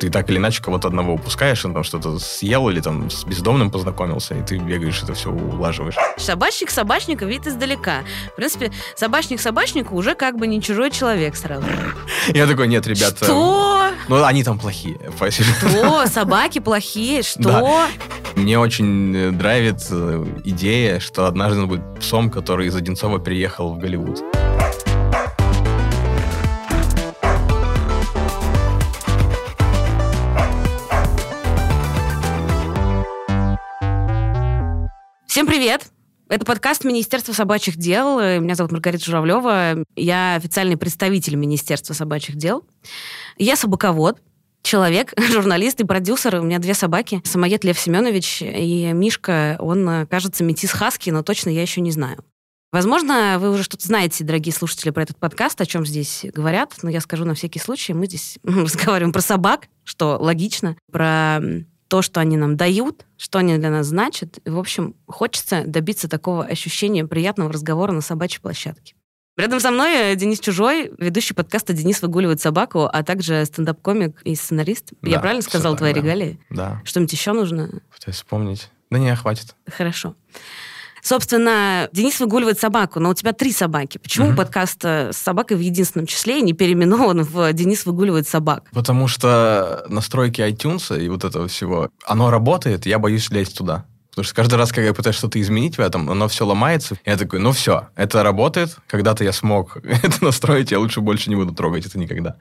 Ты так или иначе кого-то одного упускаешь, он там что-то съел или там с бездомным познакомился, и ты бегаешь, это все улаживаешь. Собачник собачника вид издалека. В принципе, собачник собачнику уже как бы не чужой человек сразу. Я такой, нет, ребята... Что? Ну, они там плохие. Что? Собаки плохие? Что? Мне очень э, драйвит э, идея, что однажды он будет псом, который из Одинцова приехал в Голливуд. Всем привет! Это подкаст Министерства собачьих дел. Меня зовут Маргарита Журавлева. Я официальный представитель Министерства собачьих дел. Я собаковод, человек, журналист и продюсер. У меня две собаки. Самоед Лев Семенович и Мишка. Он, кажется, метис хаски, но точно я еще не знаю. Возможно, вы уже что-то знаете, дорогие слушатели, про этот подкаст, о чем здесь говорят, но я скажу на всякий случай. Мы здесь разговариваем про собак, что логично, про то, что они нам дают, что они для нас значат. И, в общем, хочется добиться такого ощущения приятного разговора на собачьей площадке. Рядом со мной Денис Чужой, ведущий подкаста «Денис выгуливает собаку», а также стендап-комик и сценарист. Да, Я правильно сказал твои да. регалии? Да. Что-нибудь еще нужно? Пытаюсь вспомнить. Да не, хватит. Хорошо. Собственно, Денис выгуливает собаку, но у тебя три собаки. Почему угу. подкаст с собакой в единственном числе не переименован в «Денис выгуливает собак»? Потому что настройки iTunes и вот этого всего, оно работает, я боюсь лезть туда. Потому что каждый раз, когда я пытаюсь что-то изменить в этом, оно все ломается. Я такой, ну все, это работает. Когда-то я смог это настроить, я лучше больше не буду трогать это никогда.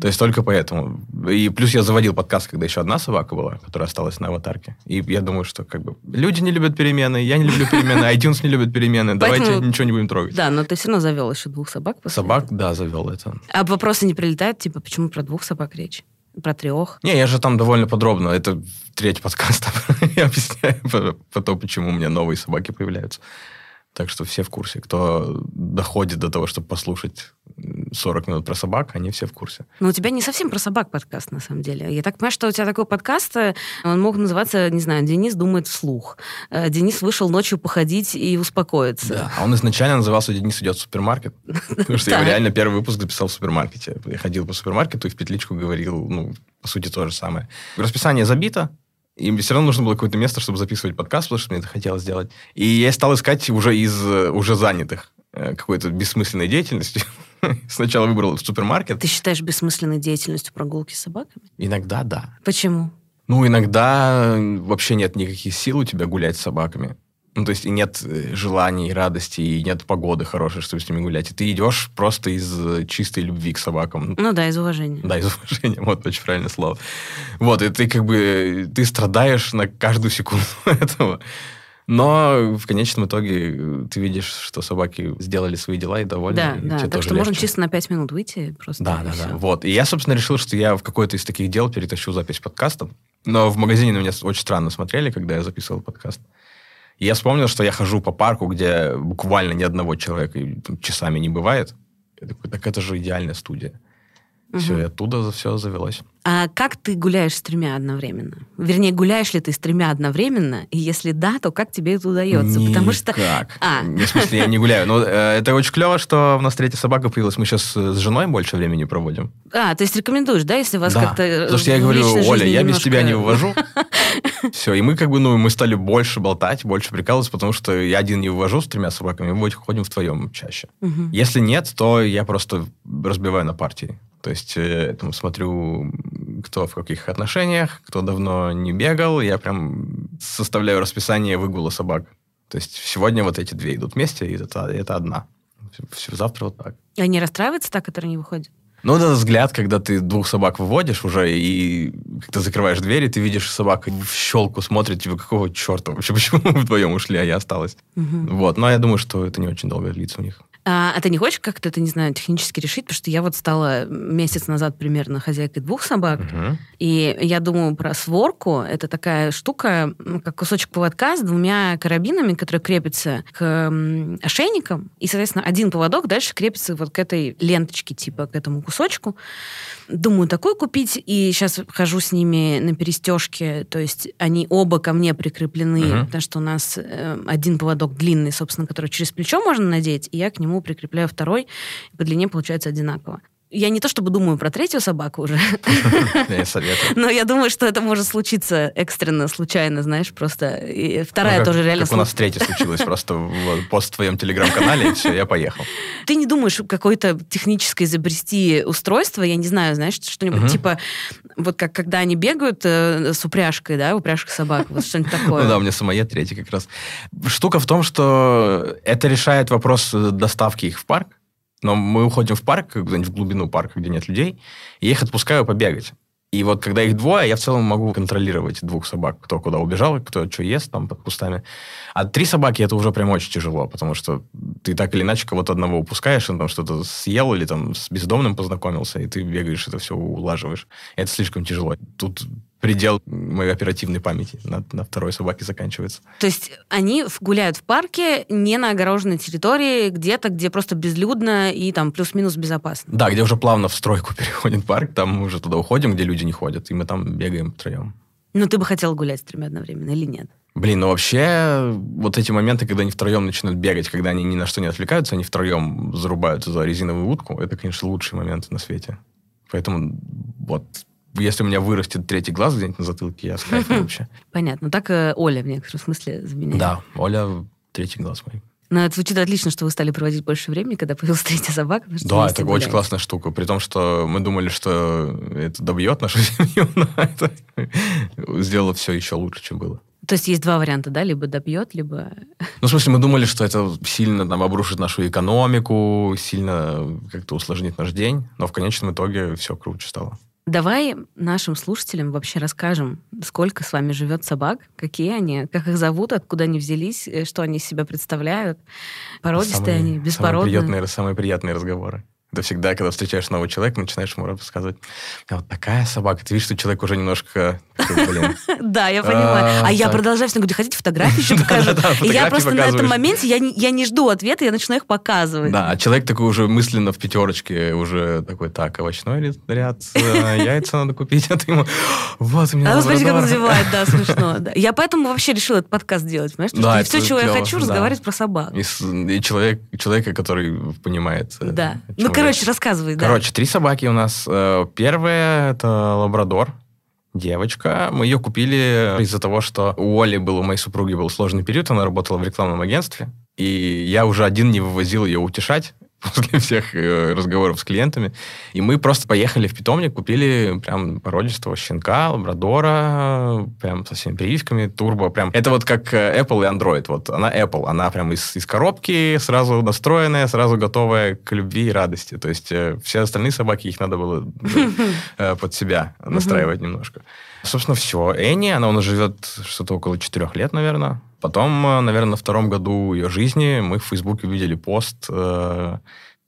То есть только поэтому. И плюс я заводил подкаст, когда еще одна собака была, которая осталась на аватарке. И я думаю, что как бы люди не любят перемены, я не люблю перемены, iTunes не любит перемены. Давайте ничего не будем трогать. Да, но ты все равно завел еще двух собак. Собак, да, завел это. А вопросы не прилетают, типа, почему про двух собак речь? Про трех? Не, я же там довольно подробно. Это третий подкаст. я объясняю про то, почему у меня новые собаки появляются. Так что все в курсе. Кто доходит до того, чтобы послушать 40 минут про собак, они все в курсе. Но у тебя не совсем про собак подкаст, на самом деле. Я так понимаю, что у тебя такой подкаст, э, он мог называться, не знаю, «Денис думает вслух». Э, Денис вышел ночью походить и успокоиться. Да, а он изначально назывался «Денис идет в супермаркет». Потому что я реально первый выпуск записал в супермаркете. Я ходил по супермаркету и в петличку говорил, ну, по сути, то же самое. Расписание забито, и все равно нужно было какое-то место, чтобы записывать подкаст, потому что мне это хотелось сделать. И я стал искать уже из э, уже занятых какой-то бессмысленной деятельности. Сначала выбрал супермаркет. Ты считаешь бессмысленной деятельностью прогулки с собаками? Иногда да. Почему? Ну, иногда вообще нет никаких сил у тебя гулять с собаками. Ну, то есть и нет э, желаний, радости, и нет погоды хорошей, чтобы с ними гулять. И ты идешь просто из э, чистой любви к собакам. Ну да, из уважения. Да, из уважения, вот очень правильное слово. Вот, и ты как бы, ты страдаешь на каждую секунду этого. Но в конечном итоге э, ты видишь, что собаки сделали свои дела и довольны. Да, и да. Так что легче. можно чисто на пять минут выйти просто. Да, да, все. да. Вот. И я, собственно, решил, что я в какое-то из таких дел перетащу запись подкаста. Но в магазине на меня очень странно смотрели, когда я записывал подкаст. И я вспомнил, что я хожу по парку, где буквально ни одного человека часами не бывает. Я такой, так это же идеальная студия. Угу. Все, и оттуда все завелось. А как ты гуляешь с тремя одновременно? Вернее, гуляешь ли ты с тремя одновременно? И если да, то как тебе это удается? Никак. Потому что... А. В смысле, я не гуляю. Но э, это очень клево, что у нас третья собака появилась. Мы сейчас с женой больше времени проводим. А, то есть рекомендуешь, да, если вас да. как-то... э, Потому что я говорю, Оля, я без тебя не вывожу. Все, и мы как бы, ну, мы стали больше болтать, больше прикалываться, потому что я один не вывожу с тремя собаками, мы ходим вдвоем чаще. Если нет, то я просто разбиваю на партии. То есть э, там, смотрю, кто в каких отношениях, кто давно не бегал. Я прям составляю расписание выгула собак. То есть сегодня вот эти две идут вместе, и это, это одна. Все, завтра вот так. И они расстраиваются так, которые не выходят? Ну, это взгляд, когда ты двух собак выводишь уже, и ты закрываешь дверь, и ты видишь собака в щелку смотрит, типа, какого черта вообще, почему вы вдвоем ушли, а я осталась. Угу. Вот, но я думаю, что это не очень долго длится у них. А, а ты не хочешь как-то это, не знаю, технически решить? Потому что я вот стала месяц назад примерно хозяйкой двух собак, угу. и я думаю про сворку. Это такая штука, как кусочек поводка с двумя карабинами, которые крепятся к ошейникам, и, соответственно, один поводок дальше крепится вот к этой ленточке, типа к этому кусочку. Думаю, такой купить, и сейчас хожу с ними на перестежке, то есть они оба ко мне прикреплены, угу. потому что у нас э, один поводок длинный, собственно, который через плечо можно надеть, и я к нему прикрепляю второй, и по длине получается одинаково. я не то чтобы думаю про третью собаку уже. Я советую. Но я думаю, что это может случиться экстренно, случайно, знаешь, просто. И вторая Ну, как- тоже реально Как у нас третья случилось, просто в пост в твоем телеграм-канале, и все, я поехал. Ты не думаешь какое-то техническое изобрести устройство, я не знаю, знаешь, что-нибудь типа, вот как когда они бегают э, с упряжкой, да, упряжка собак, вот что-нибудь такое. Ну да, у меня самоед третий как раз. Штука в том, что это решает вопрос э, доставки их в парк. Но мы уходим в парк, куда-нибудь в глубину парка, где нет людей, и я их отпускаю побегать. И вот когда их двое, я в целом могу контролировать двух собак, кто куда убежал, кто что ест там под кустами. А три собаки это уже прям очень тяжело, потому что ты так или иначе кого-то одного упускаешь, он там что-то съел или там с бездомным познакомился, и ты бегаешь, это все улаживаешь. Это слишком тяжело. Тут предел моей оперативной памяти на, на второй собаке заканчивается. То есть они гуляют в парке не на огороженной территории, где-то, где просто безлюдно и там плюс-минус безопасно. Да, где уже плавно в стройку переходит парк, там мы уже туда уходим, где люди не ходят, и мы там бегаем втроем. Но ты бы хотел гулять с тремя одновременно или нет? Блин, ну вообще, вот эти моменты, когда они втроем начинают бегать, когда они ни на что не отвлекаются, они втроем зарубаются за резиновую утку, это, конечно, лучшие моменты на свете. Поэтому вот, если у меня вырастет третий глаз где-нибудь на затылке, я с кайфом вообще. Понятно. Так э, Оля в некотором смысле заменяет. Да, Оля, третий глаз мой. Но это звучит отлично, что вы стали проводить больше времени, когда появилась третья собака. Да, это очень классная штука. При том, что мы думали, что это добьет нашу семью, но это сделало все еще лучше, чем было. То есть есть два варианта, да? Либо добьет, либо... Ну, в смысле, мы думали, что это сильно там обрушит нашу экономику, сильно как-то усложнит наш день, но в конечном итоге все круче стало. Давай нашим слушателям вообще расскажем, сколько с вами живет собак, какие они, как их зовут, откуда они взялись, э, что они из себя представляют, породистые Самые- они, Самые беспородные. приятные, самые приятные разговоры. Это всегда, когда встречаешь нового человека, начинаешь ему рассказывать, «А вот такая собака. Ты видишь, что человек уже немножко, Да, я понимаю. А, А я продолжаю всегда говорить, хотите фотографии еще покажу? И я просто на этом моменте, я не, жду ответа, я начинаю их показывать. Да, а человек такой уже мысленно в пятерочке, уже такой, так, овощной ряд, э, яйца надо купить, а ты ему, вот у меня А смотрите, как он лабрадор». зевает, да, смешно. Я поэтому вообще решила этот подкаст делать, понимаешь? Потому что все, чего я хочу, разговаривать про собак. И, человека, который понимает. э, Да. Ну, короче, рассказывай, да. Короче, три собаки у нас. Э, Первая это лабрадор, девочка. Мы ее купили из-за того, что у Оли был, у моей супруги был сложный период, она работала в рекламном агентстве, и я уже один не вывозил ее утешать после всех э, разговоров с клиентами. И мы просто поехали в питомник, купили прям породистого щенка, лабрадора, прям со всеми прививками, турбо, прям. Это вот как э, Apple и Android. Вот она Apple, она прям из, из коробки сразу настроенная, сразу готовая к любви и радости. То есть э, все остальные собаки, их надо было под себя настраивать немножко. Собственно, все. Энни, она у нас живет что-то около четырех лет, наверное. Потом, э, наверное, на втором году ее жизни мы в Фейсбуке увидели пост. э,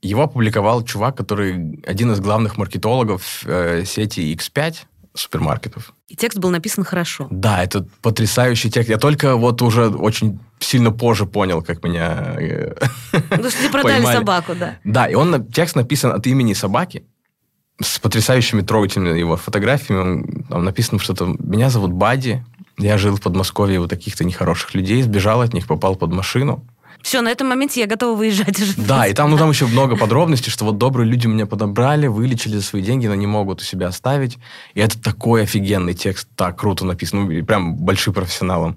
Его опубликовал чувак, который один из главных маркетологов э, сети X5 супермаркетов. И текст был написан хорошо. Да, это потрясающий текст. Я только вот уже очень сильно позже понял, как меня... Потому что продали Поймали. собаку, да. Да, и он, текст написан от имени собаки, с потрясающими трогательными его фотографиями. Он- Там написано что-то «Меня зовут Бади, я жил в Подмосковье у таких-то нехороших людей, сбежал от них, попал под машину». Все, на этом моменте я готова выезжать уже. Да, и там, ну, там еще много подробностей, что вот добрые люди меня подобрали, вылечили за свои деньги, но не могут у себя оставить. И это такой офигенный текст, так круто написан, ну, прям большим профессионалом.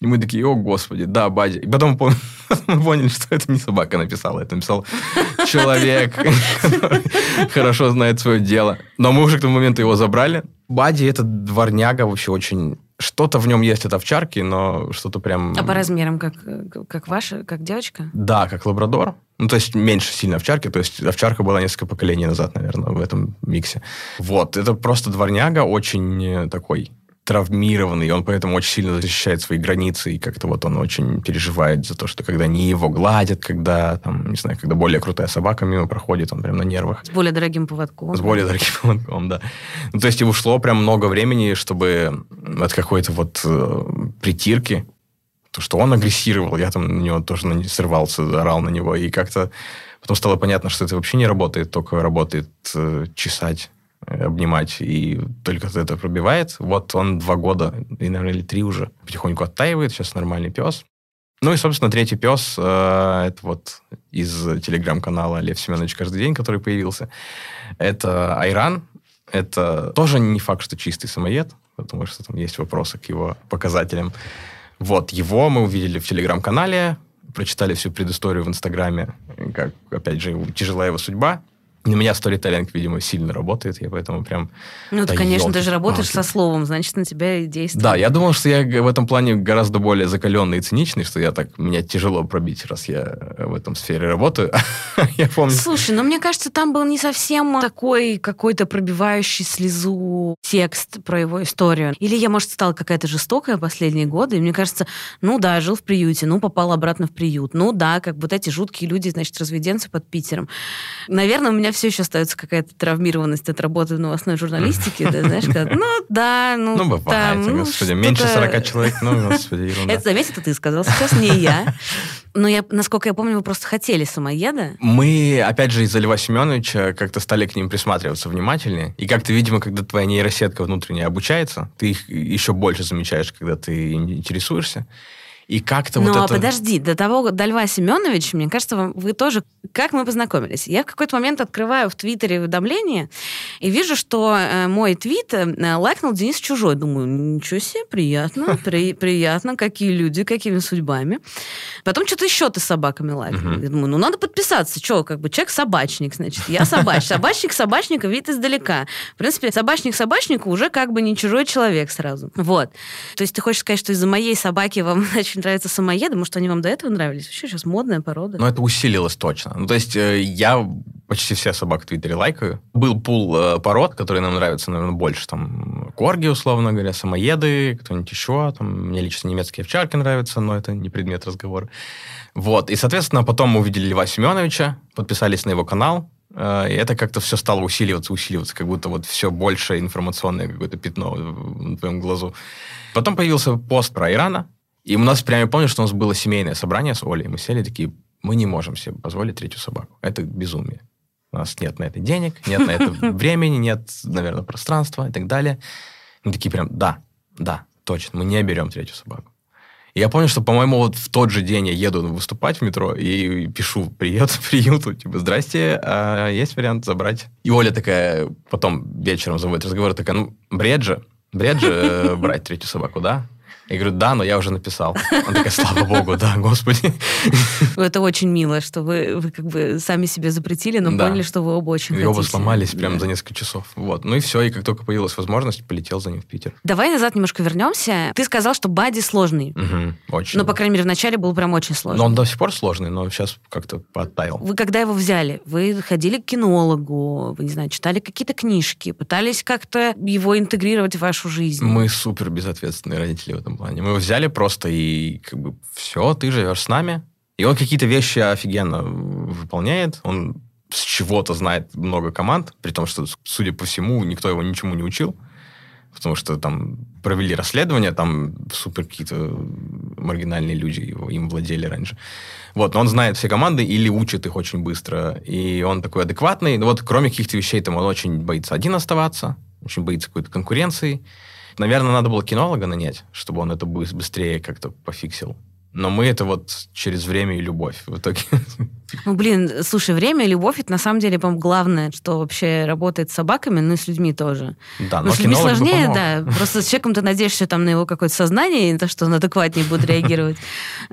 И мы такие, о, господи, да, Бади. И потом пон- мы поняли, что это не собака написала, это написал человек, который хорошо знает свое дело. Но мы уже к тому моменту его забрали. Бади это дворняга вообще очень... Что-то в нем есть от овчарки, но что-то прям... А по размерам, как, как ваша, как девочка? Да, как лабрадор. Ну, то есть меньше сильно овчарки. То есть овчарка была несколько поколений назад, наверное, в этом миксе. Вот, это просто дворняга очень такой травмированный, и он поэтому очень сильно защищает свои границы, и как-то вот он очень переживает за то, что когда не его гладят, когда, там, не знаю, когда более крутая собака мимо проходит, он прям на нервах. С более дорогим поводком. С более дорогим поводком, да. Ну, то есть и ушло прям много времени, чтобы от какой-то вот э, притирки, то, что он агрессировал, я там на него тоже на- срывался, орал на него, и как-то потом стало понятно, что это вообще не работает, только работает э, чесать, обнимать, и только это пробивает. Вот он два года, и, наверное, или три уже потихоньку оттаивает, сейчас нормальный пес. Ну и, собственно, третий пес, э, это вот из телеграм-канала Лев Семенович каждый день, который появился. Это Айран. Это тоже не факт, что чистый самоед, потому что там есть вопросы к его показателям. Вот, его мы увидели в телеграм-канале, прочитали всю предысторию в Инстаграме, как, опять же, тяжелая его судьба. На меня сторителлинг, видимо, сильно работает, я поэтому прям... Ну, ты, конечно, ты же работаешь со словом, значит, на тебя и действует. Да, я думал, что я в этом плане гораздо более закаленный и циничный, что я так, меня тяжело пробить, раз я в этом сфере работаю. я помню. Слушай, ну, мне кажется, там был не совсем такой какой-то пробивающий слезу текст про его историю. Или я, может, стала какая-то жестокая последние годы, и мне кажется, ну да, жил в приюте, ну, попал обратно в приют. Ну да, как вот эти жуткие люди, значит, разведенцы под Питером. Наверное, у меня все еще остается какая-то травмированность от работы в новостной журналистике, да, знаешь, как, ну да, ну... Ну, бывает, там, господи, ну, меньше 40 человек, ну, господи, ерунда. Это, заметь, это ты сказал сейчас, не я. Но я, насколько я помню, вы просто хотели самоеда. Мы, опять же, из-за Льва Семеновича как-то стали к ним присматриваться внимательнее. И как-то, видимо, когда твоя нейросетка внутренняя обучается, ты их еще больше замечаешь, когда ты интересуешься. И как-то Но вот это... подожди, до того, до Льва Семеновича, мне кажется, вы тоже... Как мы познакомились? Я в какой-то момент открываю в Твиттере уведомление и вижу, что э, мой твит э, лайкнул Денис Чужой. Думаю, ничего себе, приятно, при, приятно, какие люди, какими судьбами. Потом что-то еще ты с собаками лайкнул. Я думаю, ну надо подписаться. Что, как бы человек собачник, значит. Я собач. Собачник собачника видит издалека. В принципе, собачник собачнику уже как бы не чужой человек сразу. Вот. То есть ты хочешь сказать, что из-за моей собаки вам, значит, очень нравятся самоеды. Может, они вам до этого нравились? Вообще сейчас модная порода. Ну, это усилилось точно. Ну, то есть э, я почти все собак в Твиттере лайкаю. Был пул э, пород, которые нам нравятся, наверное, больше. Там корги, условно говоря, самоеды, кто-нибудь еще. Там, мне лично немецкие овчарки нравятся, но это не предмет разговора. Вот. И, соответственно, потом мы увидели Льва Семеновича, подписались на его канал, э, и это как-то все стало усиливаться, усиливаться, как будто вот все больше информационное какое-то пятно в твоем глазу. Потом появился пост про Ирана, и у нас прямо, я помню, что у нас было семейное собрание с Олей. Мы сели такие, мы не можем себе позволить третью собаку. Это безумие. У нас нет на это денег, нет на это времени, нет, наверное, пространства и так далее. Мы такие прям, да, да, точно, мы не берем третью собаку. И я помню, что, по-моему, вот в тот же день я еду выступать в метро и пишу привет приюту, типа, здрасте, а есть вариант забрать? И Оля такая, потом вечером заводит разговор, такая, ну, бред же, бред же э, брать третью собаку, да? Я говорю, да, но я уже написал. Он такая, слава богу, да, господи. Это очень мило, что вы, вы как бы сами себе запретили, но да. поняли, что вы оба очень и хотите. оба сломались да. прям за несколько часов. Вот. Ну и все, и как только появилась возможность, полетел за ним в Питер. Давай назад немножко вернемся. Ты сказал, что Бади сложный. Угу, очень. Но, по крайней мере, вначале был прям очень сложный. Но он до сих пор сложный, но сейчас как-то подтаял. Вы когда его взяли, вы ходили к кинологу, вы, не знаю, читали какие-то книжки, пытались как-то его интегрировать в вашу жизнь? Мы супер безответственные родители в этом этом плане. Мы его взяли просто и как бы все, ты живешь с нами. И он какие-то вещи офигенно выполняет. Он с чего-то знает много команд, при том, что, судя по всему, никто его ничему не учил. Потому что там провели расследование, там супер какие-то маргинальные люди его, им владели раньше. Вот, но он знает все команды или учит их очень быстро. И он такой адекватный. Но вот кроме каких-то вещей, там он очень боится один оставаться, очень боится какой-то конкуренции. Наверное, надо было кинолога нанять, чтобы он это быстрее как-то пофиксил. Но мы это вот через время и любовь в итоге. Ну, блин, слушай, время и любовь, это на самом деле, по-моему, главное, что вообще работает с собаками, ну и с людьми тоже. Да, но, но с людьми сложнее, да. Просто с человеком ты надеешься там на его какое-то сознание, и то, что он адекватнее будет реагировать.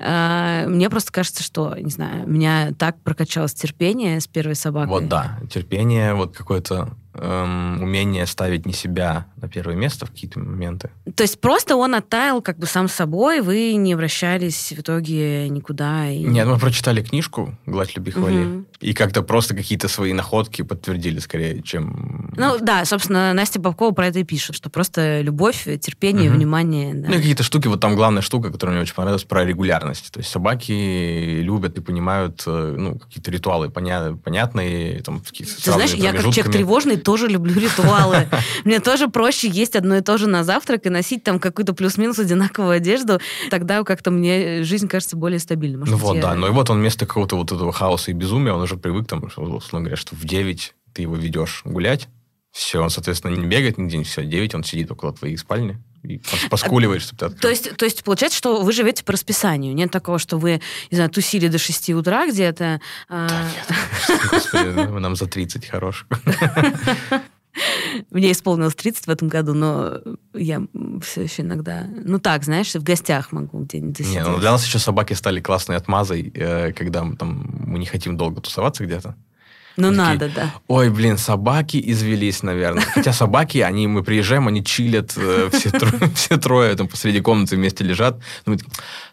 А, мне просто кажется, что, не знаю, меня так прокачалось терпение с первой собакой. Вот да, терпение, вот какое-то эм, умение ставить не себя на первое место в какие-то моменты. То есть просто он оттаял как бы сам собой, вы не обращались в итоге никуда? И... Нет, мы прочитали книжку «Гладь, люби, хвали», угу. и как-то просто какие-то свои находки подтвердили скорее, чем... Ну да, собственно, Настя Бабкова про это и пишет, что просто любовь, терпение, угу. внимание. Да. Ну какие-то штуки, вот там главная штука, которая мне очень понравилась, про регулярность. То есть собаки любят и понимают э, ну, какие-то ритуалы понятные, там, какие Ты знаешь, я как человек тревожный тоже люблю ритуалы. Мне тоже проще есть одно и то же на завтрак и носить там какую-то плюс-минус одинаковую одежду. Тогда как-то мне жизнь кажется более стабильной. ну вот, да. Ну и вот он вместо какого-то вот этого хаоса и безумия, он уже привык, там, условно говоря, что в 9 ты его ведешь гулять, все, он, соответственно, не бегает нигде, все, 9 он сидит около твоей спальни, и поскуливает, чтобы ты открыл. То есть, то есть получается, что вы живете по расписанию. Нет такого, что вы, не знаю, тусили до 6 утра где-то. А да, нет. Господи, ну, нам за 30 хороших. Мне исполнилось 30 в этом году, но я все еще иногда... Ну так, знаешь, в гостях могу где-нибудь засидеть. Не, ну для нас еще собаки стали классной отмазой, э, когда мы, там, мы не хотим долго тусоваться где-то. Ну, такие, надо, да. Ой, блин, собаки извелись, наверное. Хотя собаки, они, мы приезжаем, они чилят, э, все, трое, все трое там посреди комнаты вместе лежат. Ну,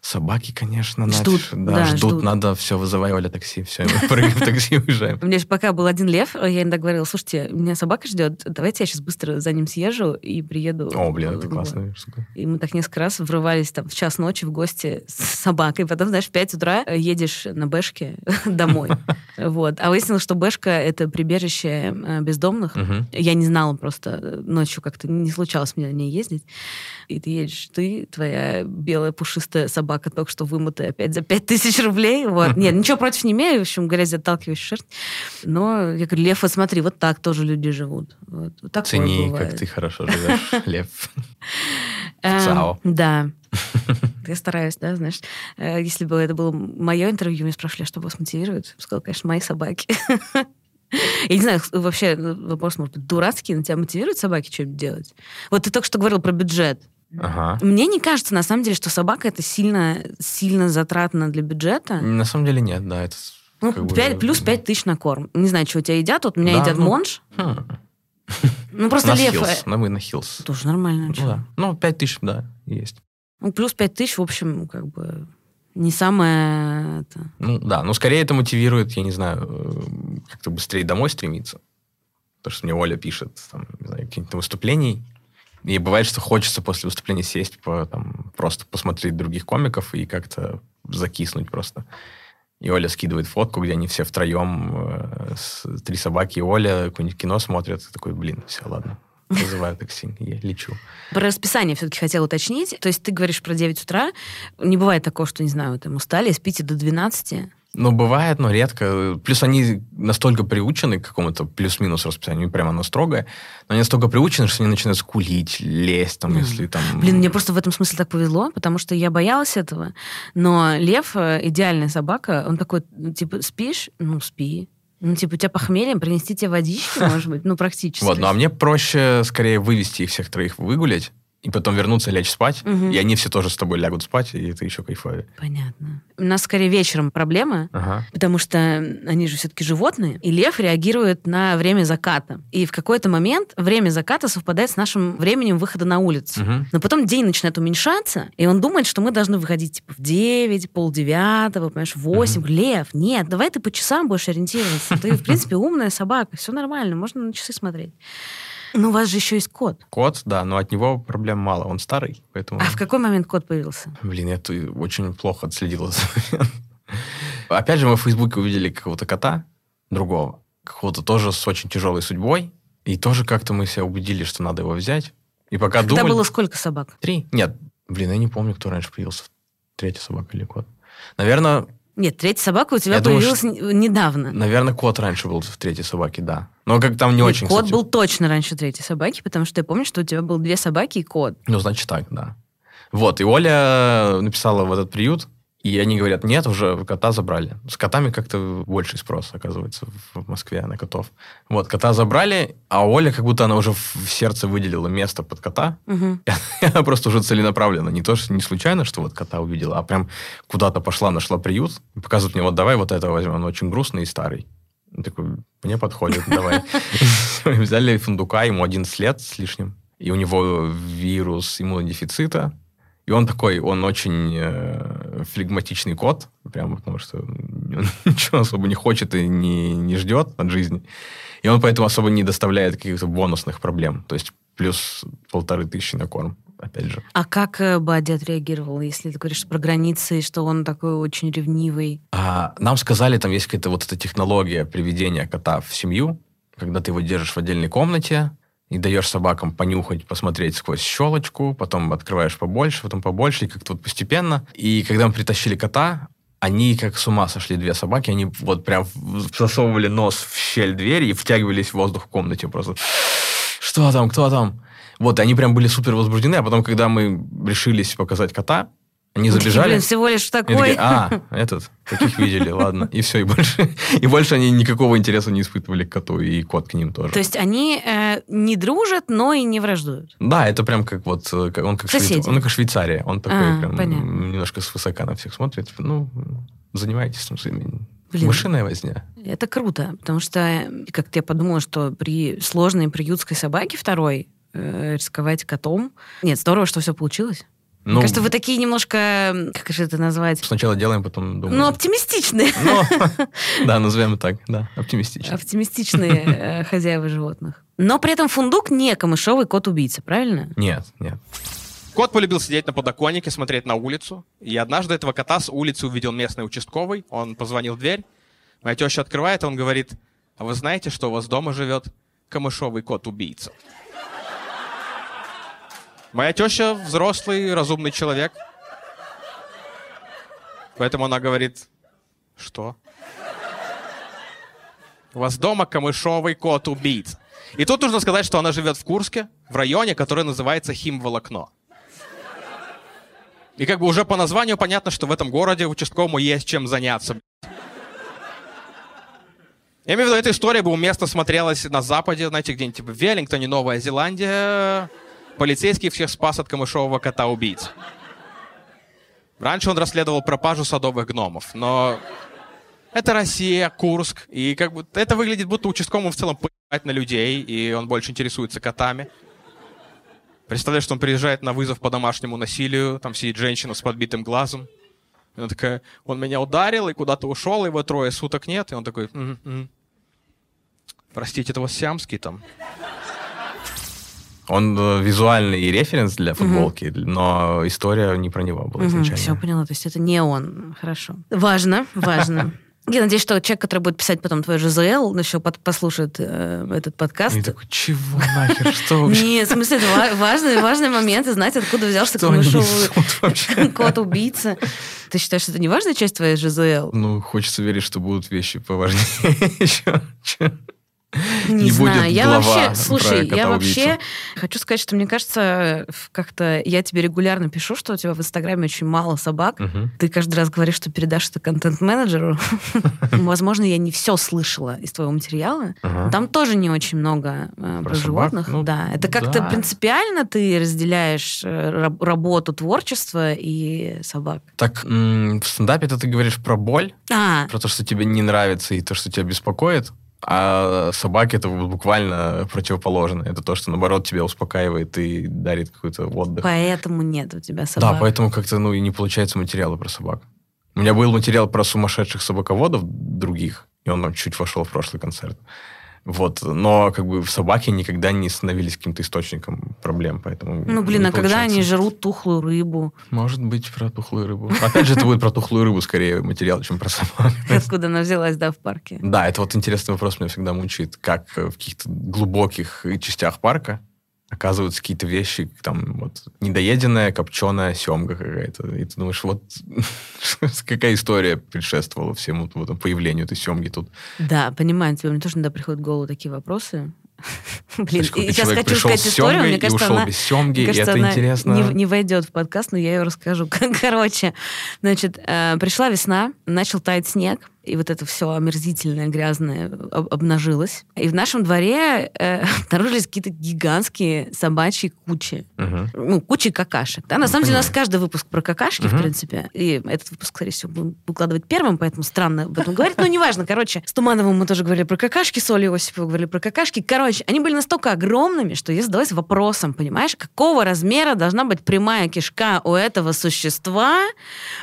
собаки, конечно, ждут. Да, да, ждут. ждут. Надо все, вызывали такси, все, мы прыгаем в такси уезжаем. У меня же пока был один лев, я иногда говорила, слушайте, меня собака ждет, давайте я сейчас быстро за ним съезжу и приеду. О, блин, это классно. И мы так несколько раз врывались там в час ночи в гости с собакой. Потом, знаешь, в 5 утра едешь на бэшке домой. Вот. А выяснилось, что бэшка — это прибежище э, бездомных. Я не знала просто ночью как-то, не случалось мне на ней ездить. И ты едешь, ты, твоя белая пушистая собака, только что вымытая опять за 5000 рублей. Вот. Нет, ничего против не имею, в общем, грязь отталкивающая шерсть. Но я говорю, Лев, вот смотри, вот так тоже люди живут. Вот, вот Цени, бывает. как ты хорошо живешь, Лев. Эм, да. Я стараюсь, да, знаешь. Э, если бы это было мое интервью, меня спрашивали, «А что вас мотивирует? Я сказала, конечно, мои собаки. Я не знаю, вообще вопрос, может быть, дурацкий, но тебя мотивирует собаки что-нибудь делать? Вот ты только что говорил про бюджет. Ага. Мне не кажется, на самом деле, что собака это сильно, сильно затратно для бюджета. На самом деле нет, да. Это ну, 5, бы... плюс 5 тысяч на корм. Не знаю, что у тебя едят. Вот у меня да, едят ну, Monge. Хм. Ну, просто на лев... Hill's, на мы на Hill's. Тоже нормально. Ну, да. ну, 5 тысяч, да, есть. Ну, плюс 5 тысяч, в общем, как бы не самое... Это... Ну, да, но скорее это мотивирует, я не знаю, э, как-то быстрее домой стремиться. То, что мне Оля пишет, там, не знаю, какие-то выступлений. И бывает, что хочется после выступления сесть, по, там, просто посмотреть других комиков и как-то закиснуть просто. И Оля скидывает фотку, где они все втроем, э, три собаки и Оля, какое-нибудь кино смотрят. Такой, блин, все, ладно, Вызываю такси, я лечу. Про расписание все-таки хотела уточнить. То есть ты говоришь про 9 утра. Не бывает такого, что, не знаю, там устали, спите до 12. Ну, бывает, но редко. Плюс они настолько приучены к какому-то плюс-минус расписанию, прямо оно строгое, но они настолько приучены, что они начинают скулить, лезть, там, mm. если там... Блин, мне просто в этом смысле так повезло, потому что я боялась этого. Но Лев, э, идеальная собака, он такой, типа, спишь? Ну, спи. Ну, типа, у тебя похмелье, принести тебе водички, может быть, ну, практически. Вот, ну, а мне проще скорее вывести их всех троих выгулять, и потом вернуться, лечь спать, угу. и они все тоже с тобой лягут спать, и это еще кайфовее. Понятно. У нас скорее вечером проблемы, ага. потому что они же все-таки животные, и лев реагирует на время заката. И в какой-то момент время заката совпадает с нашим временем выхода на улицу. Угу. Но потом день начинает уменьшаться, и он думает, что мы должны выходить типа в 9, полдевятого, понимаешь, в 8. Угу. Лев, нет, давай ты по часам будешь ориентироваться. Ты, в принципе, умная собака, все нормально, можно на часы смотреть. Ну, у вас же еще есть кот. Кот, да, но от него проблем мало. Он старый, поэтому... А в какой момент кот появился? Блин, я очень плохо отследил за Опять же, мы в Фейсбуке увидели какого-то кота, другого, какого-то тоже с очень тяжелой судьбой, и тоже как-то мы себя убедили, что надо его взять. И пока Тогда думали... было сколько собак? Три. Нет, блин, я не помню, кто раньше появился. Третья собака или кот. Наверное, нет, третья собака у тебя я появилась думаю, недавно. Наверное, кот раньше был в третьей собаке, да. Но как там не Нет, очень, Кот кстати. был точно раньше третьей собаки, потому что я помню, что у тебя было две собаки и кот. Ну, значит так, да. Вот, и Оля написала в этот приют, и они говорят, нет, уже кота забрали. С котами как-то больше спрос, оказывается, в Москве на котов. Вот, кота забрали, а Оля как будто она уже в сердце выделила место под кота. Угу. И она просто уже целенаправленно. Не то, что не случайно, что вот кота увидела, а прям куда-то пошла, нашла приют. И показывает мне, вот давай вот это возьмем, он очень грустный и старый. Он такой, мне подходит, давай. Взяли фундука, ему 11 лет с лишним. И у него вирус иммунодефицита, и он такой, он очень э, флегматичный кот, прямо потому что он ничего особо не хочет и не, не ждет от жизни. И он поэтому особо не доставляет каких-то бонусных проблем. То есть плюс полторы тысячи на корм, опять же. А как э, Бадди отреагировал, если ты говоришь про границы, что он такой очень ревнивый? А, нам сказали, там есть какая-то вот эта технология приведения кота в семью, когда ты его держишь в отдельной комнате, и даешь собакам понюхать, посмотреть сквозь щелочку, потом открываешь побольше, потом побольше, и как-то вот постепенно. И когда мы притащили кота, они как с ума сошли, две собаки, они вот прям засовывали нос в щель двери и втягивались в воздух в комнате просто. Что там, кто там? Вот, и они прям были супер возбуждены, а потом, когда мы решились показать кота, они забежали. Блин, всего лишь такой. Такие, а, этот, таких видели, ладно. И все, и больше, и больше они никакого интереса не испытывали к коту, и кот к ним тоже. То есть они э, не дружат, но и не враждуют. Да, это прям как вот, э, он как, Швейц... он как Швейцария. Он такой а, прям понятно. немножко свысока на всех смотрит. Ну, занимайтесь там своими Блин. Мышиная возня. Это круто, потому что как-то я подумала, что при сложной приютской собаке второй э, рисковать котом... Нет, здорово, что все получилось. Ну, Мне кажется, вы такие немножко, как же это назвать? Сначала делаем, потом думаем. Ну, оптимистичные. Ну, да, назовем так, да, оптимистично. Оптимистичные э, хозяева животных. Но при этом фундук не камышовый кот-убийца, правильно? Нет, нет. Кот полюбил сидеть на подоконнике, смотреть на улицу. И однажды этого кота с улицы увидел местный участковый. Он позвонил в дверь. Моя теща открывает, и он говорит, а вы знаете, что у вас дома живет камышовый кот-убийца? Моя теща взрослый, разумный человек. Поэтому она говорит, что? У вас дома камышовый кот-убийца. И тут нужно сказать, что она живет в Курске, в районе, который называется Химволокно. И как бы уже по названию понятно, что в этом городе участковому есть чем заняться. Я имею в виду, эта история бы уместно смотрелась на Западе, знаете, где-нибудь типа в Веллингтоне, Новая Зеландия. Полицейский всех спас от камышового кота-убийц. Раньше он расследовал пропажу садовых гномов, но это Россия, Курск, и как бы это выглядит, будто участковому в целом поебать на людей, и он больше интересуется котами. Представляешь, что он приезжает на вызов по домашнему насилию, там сидит женщина с подбитым глазом. И она такая, он меня ударил и куда-то ушел, его трое суток нет. И он такой, «Мгм, мгм. простите, это у вас сиамский там? Он э, визуальный референс для футболки, но история не про него была изначально. Все, поняла. То есть это не он. Хорошо. Важно, важно. Я надеюсь, что человек, который будет писать потом твой ЖЗЛ, еще под- послушает э, этот подкаст. И такой, чего нахер, что вообще? Нет, в смысле, это ва- важный, важный момент, и знать, откуда взялся кот-убийца. Ты считаешь, что это не важная часть твоей ЖЗЛ? Ну, хочется верить, что будут вещи поважнее еще. Не, Не знаю. будет Я вообще, слушай, я вообще хочу сказать, что мне кажется, как-то я тебе регулярно пишу, что у тебя в Инстаграме очень мало собак. Мгм. Ты каждый раз говоришь, что передашь это контент-менеджеру. Возможно, я не все слышала из твоего материала. Ага. Там тоже не очень много э, про, животных. Ну, да, это как-то да. принципиально ты разделяешь э, раб- работу, творчество и собак. Так, м, в стендапе-то ты говоришь про боль, А, про то, что тебе не нравится и то, что тебя беспокоит, а собаки это буквально противоположно. Это то, что, наоборот, тебя успокаивает и дарит какой-то отдых. поэтому нет у тебя собак. Да, поэтому как-то, ну, и не получается материалы про собак. У меня был материал про сумасшедших собаководов других, и он там чуть вошел в прошлый концерт. Вот, но как бы собаки никогда не становились каким-то источником проблем, поэтому... Ну, блин, а когда они жрут тухлую рыбу? Может быть, про тухлую рыбу. Опять же, это будет про тухлую рыбу скорее материал, чем про собак. Откуда она взялась, да, в парке? Да, это вот интересный вопрос меня всегда мучает, как э, в каких-то глубоких частях парка оказываются какие-то вещи, там вот недоеденная копченая семга какая-то. И ты думаешь, вот какая история предшествовала всему вот появлению этой семги тут. Да, понимаю тебя. Мне тоже иногда приходят в голову такие вопросы. Блин, есть и сейчас хочу сказать историю, мне кажется, ушел она, без семги, мне и кажется, это она интересно. не, не войдет в подкаст, но я ее расскажу. Короче, значит, э, пришла весна, начал таять снег, и вот это все омерзительное, грязное об- обнажилось. И в нашем дворе э, обнаружились какие-то гигантские собачьи кучи. Мгм. Ну, кучи какашек. Да? На Ну, самом деле у нас каждый выпуск про какашки, в Мгм. принципе. И этот выпуск, скорее всего, будем выкладывать первым, поэтому странно об этом говорить. Но неважно, короче. С Тумановым мы тоже говорили про какашки, с Олей Осиповой говорили про какашки. Короче, они были настолько огромными, что я задалась вопросом, понимаешь, какого размера должна быть прямая кишка у этого существа,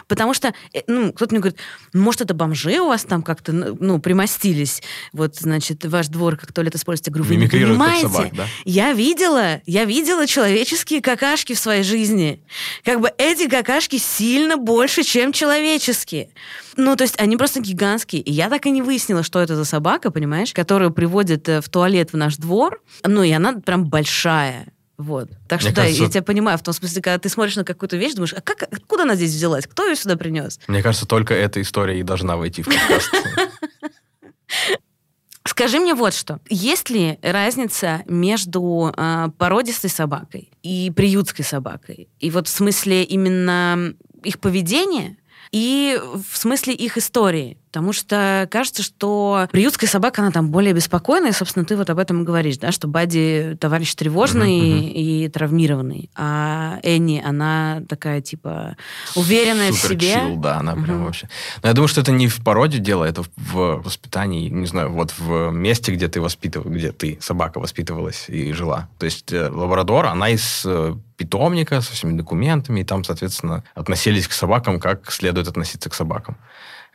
потому что, э, ну, кто-то мне говорит, может, это бомжи у вас там как-то, ну, примостились, вот, значит, ваш двор как туалет используете. Я говорю, вы не понимаете, собак, да? я видела, я видела человеческие какашки в своей жизни. Как бы эти какашки сильно больше, чем человеческие. Ну, то есть они просто гигантские. И я так и не выяснила, что это за собака, понимаешь, которую приводят э, в туалет в наш двор. Ну, и она прям большая. Вот. Так что Мне да, кажется- я тебя понимаю, в том смысле, когда ты смотришь на какую-то вещь, думаешь, а как, откуда она здесь взялась? Кто ее сюда принес? Мне кажется, только эта история и должна войти в подкаст. Скажи мне вот что. Есть ли разница между э, породистой собакой и приютской собакой? И вот в смысле именно их поведения и в смысле их истории? Потому что кажется, что приютская собака, она там более беспокойная, и, собственно, ты вот об этом и говоришь, да, что Бади товарищ тревожный uh-huh, uh-huh. и травмированный, а Энни, она такая, типа, уверенная Супер в себе. Чил, да, она uh-huh. прям вообще... Но я думаю, что это не в породе дело, это в воспитании, не знаю, вот в месте, где ты воспитывал, где ты, собака, воспитывалась и жила. То есть э, лабрадор, она из э, питомника со всеми документами, и там, соответственно, относились к собакам, как следует относиться к собакам.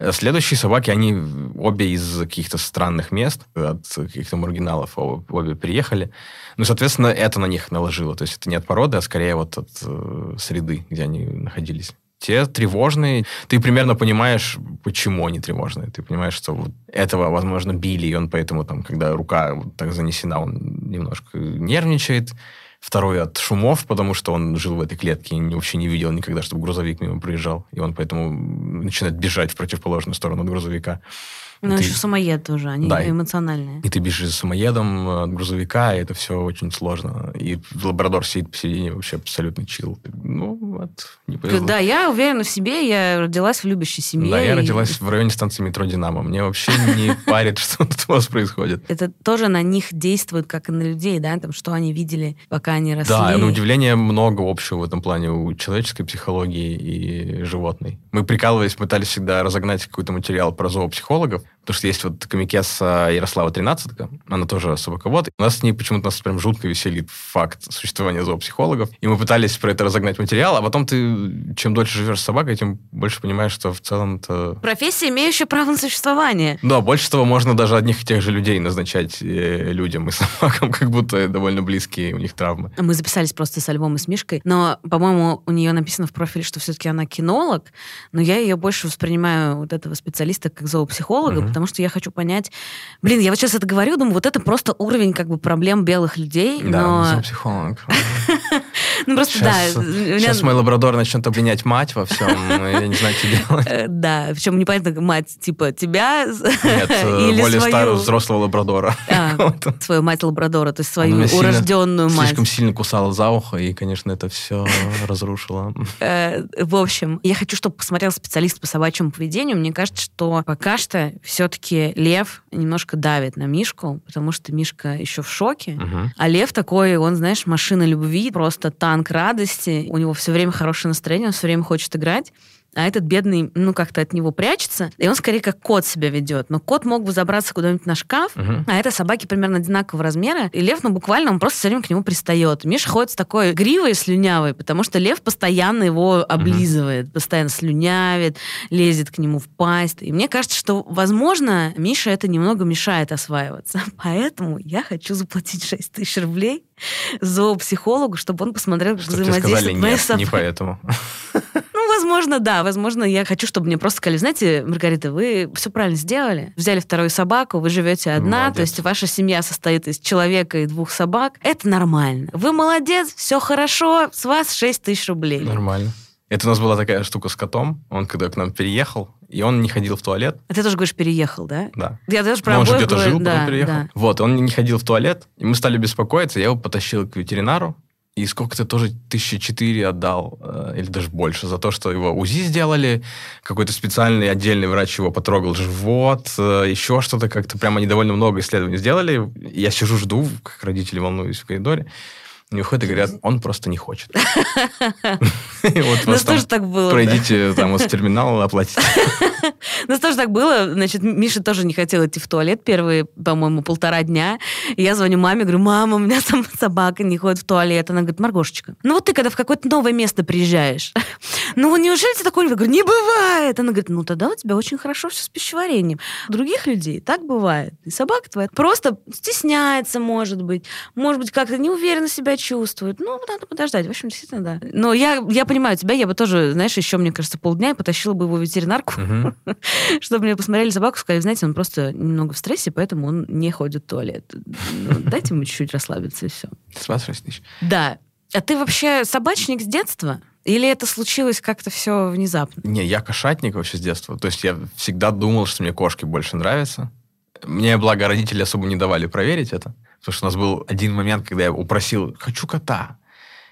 Э, следующие собаки, они обе из каких-то странных мест, от каких-то маргиналов обе приехали. Ну, соответственно, это на них наложило. То есть это не от породы, а скорее вот от э, среды, где они находились. Те тревожные, ты примерно понимаешь, почему они тревожные. Ты понимаешь, что вот этого, возможно, били, и он поэтому, там, когда рука вот так занесена, он немножко нервничает второй от шумов, потому что он жил в этой клетке и вообще не видел никогда, чтобы грузовик мимо проезжал. И он поэтому начинает бежать в противоположную сторону от грузовика. Ну, ты... еще самоед тоже, они да, эмоциональные. И, и ты бежишь за самоедом от грузовика, и это все очень сложно. И лабрадор сидит посередине, вообще абсолютно чил. Ну, вот, не повезло. Да, я уверена в себе, я родилась в любящей семье. Да, я и... родилась в районе станции метро «Динамо». Мне вообще не парит, что тут у вас происходит. Это тоже на них действует, как и на людей, да, там, что они видели, пока они росли. Да, на удивление много общего в этом плане у человеческой психологии и животной. Мы прикалывались, пытались всегда разогнать какой-то материал про зоопсихологов, Потому что есть вот комикесса Ярослава Тринадцатка, она тоже собаковод. У нас с ней почему-то нас прям жутко веселит факт существования зоопсихологов. И мы пытались про это разогнать материал, а потом ты, чем дольше живешь с собакой, тем больше понимаешь, что в целом это... Профессия, имеющая право на существование. Да, больше того, можно даже одних и тех же людей назначать э, людям и собакам, как будто довольно близкие у них травмы. Мы записались просто с альбом и с Мишкой, но, по-моему, у нее написано в профиле, что все-таки она кинолог, но я ее больше воспринимаю, вот этого специалиста, как зоопсихолога, угу потому что я хочу понять... Блин, я вот сейчас это говорю, думаю, вот это просто уровень как бы проблем белых людей, да, но... психолог. Ну, просто, да. Сейчас мой лабрадор начнет обвинять мать во всем, я не знаю, что делать. Э, да, причем непонятно, мать, типа, тебя Нет, э, более старого взрослого лабрадора. А, свою мать лабрадора, то есть свою урожденную мать. Слишком сильно кусала за ухо, и, конечно, это все разрушило. Э, в общем, я хочу, чтобы посмотрел специалист по собачьему поведению. Мне кажется, что пока что все-таки Лев немножко давит на Мишку, потому что Мишка еще в шоке. А Лев такой, он, знаешь, машина любви, просто танк радости, у него все время хорошее настроение, он все время хочет играть а этот бедный, ну, как-то от него прячется, и он скорее как кот себя ведет. Но кот мог бы забраться куда-нибудь на шкаф, угу. а это собаки примерно одинакового размера, и лев, ну, буквально он просто все время к нему пристает. Миша ходит с такой гривой слюнявой, потому что лев постоянно его облизывает, угу. постоянно слюнявит, лезет к нему в пасть. И мне кажется, что, возможно, Миша это немного мешает осваиваться. Поэтому я хочу заплатить 6 тысяч рублей зоопсихологу, чтобы он посмотрел, как взаимодействует моя собака. не поэтому. Возможно, да. Возможно, я хочу, чтобы мне просто сказали, знаете, Маргарита, вы все правильно сделали. Взяли вторую собаку, вы живете одна, молодец. то есть ваша семья состоит из человека и двух собак. Это нормально. Вы молодец, все хорошо, с вас 6 тысяч рублей. Нормально. Это у нас была такая штука с котом. Он когда к нам переехал, и он не ходил в туалет. А ты тоже говоришь, переехал, да? Да. Я тоже про он же где-то жил, да, потом переехал. Да. Вот, он не ходил в туалет, и мы стали беспокоиться. Я его потащил к ветеринару, и сколько-то тоже тысячи четыре отдал, э, или даже больше, за то, что его УЗИ сделали, какой-то специальный отдельный врач его потрогал живот, э, еще что-то, как-то прямо они довольно много исследований сделали. Я сижу, жду, как родители волнуюсь в коридоре, они уходят и говорят, он просто не хочет. Вот нас тоже так было. Пройдите там с терминала, оплатите. У нас тоже так было. Значит, Миша тоже не хотел идти в туалет первые, по-моему, полтора дня. Я звоню маме, говорю, мама, у меня там собака не ходит в туалет. Она говорит, Маргошечка, ну вот ты когда в какое-то новое место приезжаешь, ну неужели ты такой не говорю, не бывает. Она говорит, ну тогда у тебя очень хорошо все с пищеварением. У других людей так бывает. И собака твоя просто стесняется, может быть. Может быть, как-то неуверенно себя чувствует. Ну, надо подождать. В общем, действительно, да. Но я, я понимаю тебя, я бы тоже, знаешь, еще, мне кажется, полдня и потащила бы его в ветеринарку, чтобы мне посмотрели собаку, сказали, знаете, он просто немного в стрессе, поэтому он не ходит в туалет. Ну, дайте ему чуть-чуть расслабиться, и все. С вас 6 тысяч. Да. А ты вообще собачник с детства? Или это случилось как-то все внезапно? Не, я кошатник вообще с детства. То есть я всегда думал, что мне кошки больше нравятся. Мне, благо, родители особо не давали проверить это. Потому что у нас был один момент, когда я упросил, хочу кота.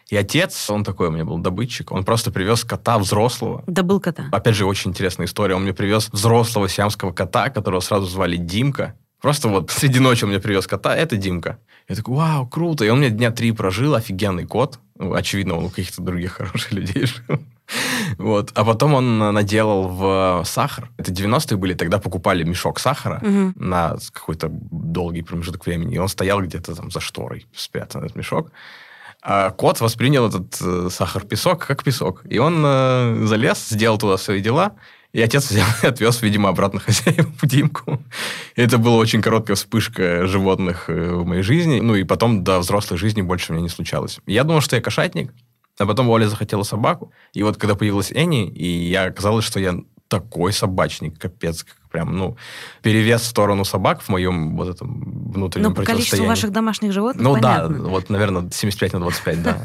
И отец, он такой у меня был добытчик, он просто привез кота взрослого. Добыл кота. Опять же, очень интересная история. Он мне привез взрослого сиамского кота, которого сразу звали Димка. Просто вот среди ночи он мне привез кота, это Димка. Я такой, вау, круто. И он мне дня три прожил, офигенный кот. Ну, очевидно, он у каких-то других хороших людей жил. Вот. А потом он наделал в сахар. Это 90-е были, тогда покупали мешок сахара угу. на какой-то долгий промежуток времени. И он стоял где-то там за шторой, спрятан этот мешок. А кот воспринял этот э, сахар-песок как песок. И он э, залез, сделал туда свои дела. И отец взял и отвез, видимо, обратно в Димку. Это была очень короткая вспышка животных э, в моей жизни. Ну и потом до взрослой жизни больше у меня не случалось. Я думал, что я кошатник, а потом Оля захотела собаку. И вот когда появилась Энни, и я оказалось, что я такой собачник, капец, прям, ну, перевес в сторону собак в моем вот этом внутреннем Но по количеству ваших домашних животных, Ну понятно. да, вот, наверное, 75 на 25, да.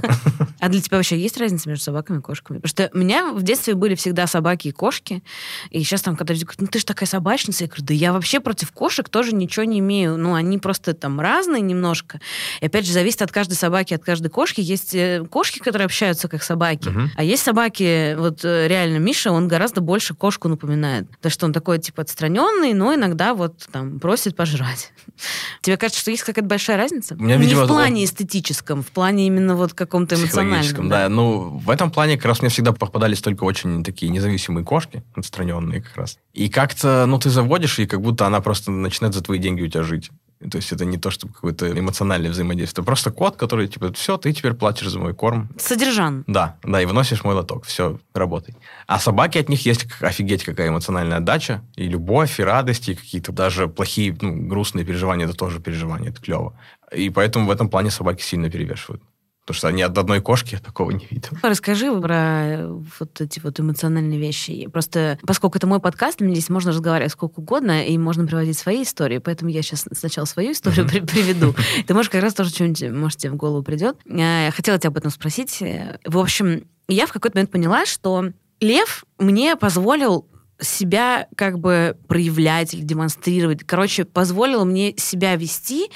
А для тебя вообще есть разница между собаками и кошками? Потому что у меня в детстве были всегда собаки и кошки, и сейчас там, когда люди говорят, ну ты же такая собачница, я говорю, да я вообще против кошек тоже ничего не имею. Ну, они просто там разные немножко. И опять же, зависит от каждой собаки, от каждой кошки. Есть э, кошки, которые общаются как собаки, угу. а есть собаки, вот э, реально Миша, он гораздо больше кошку напоминает. То, что он такой, типа, отстраненный, но иногда вот там просит пожрать. Тебе кажется, что есть какая-то большая разница? У меня, видимо, Не в плане эстетическом, в плане именно вот каком-то эмоциональном. Да. да. Ну, в этом плане как раз мне всегда попадались только очень такие независимые кошки, отстраненные как раз. И как-то, ну, ты заводишь, и как будто она просто начинает за твои деньги у тебя жить. То есть это не то, чтобы какое-то эмоциональное взаимодействие. Просто кот, который, типа, все, ты теперь платишь за мой корм. Содержан. Да, да, и выносишь мой лоток. Все, работай. А собаки от них есть офигеть какая эмоциональная отдача. И любовь, и радость, и какие-то даже плохие, ну, грустные переживания, это тоже переживания, это клево. И поэтому в этом плане собаки сильно перевешивают. Потому что они от одной кошки такого не видел. Расскажи про вот эти вот эмоциональные вещи. Просто, поскольку это мой подкаст, мне здесь можно разговаривать сколько угодно, и можно приводить свои истории, поэтому я сейчас сначала свою историю mm-hmm. приведу. Ты можешь как раз тоже что-нибудь, может, тебе в голову придет. Я хотела тебя об этом спросить. В общем, я в какой-то момент поняла, что Лев мне позволил себя как бы проявлять или демонстрировать. Короче, позволил мне себя вести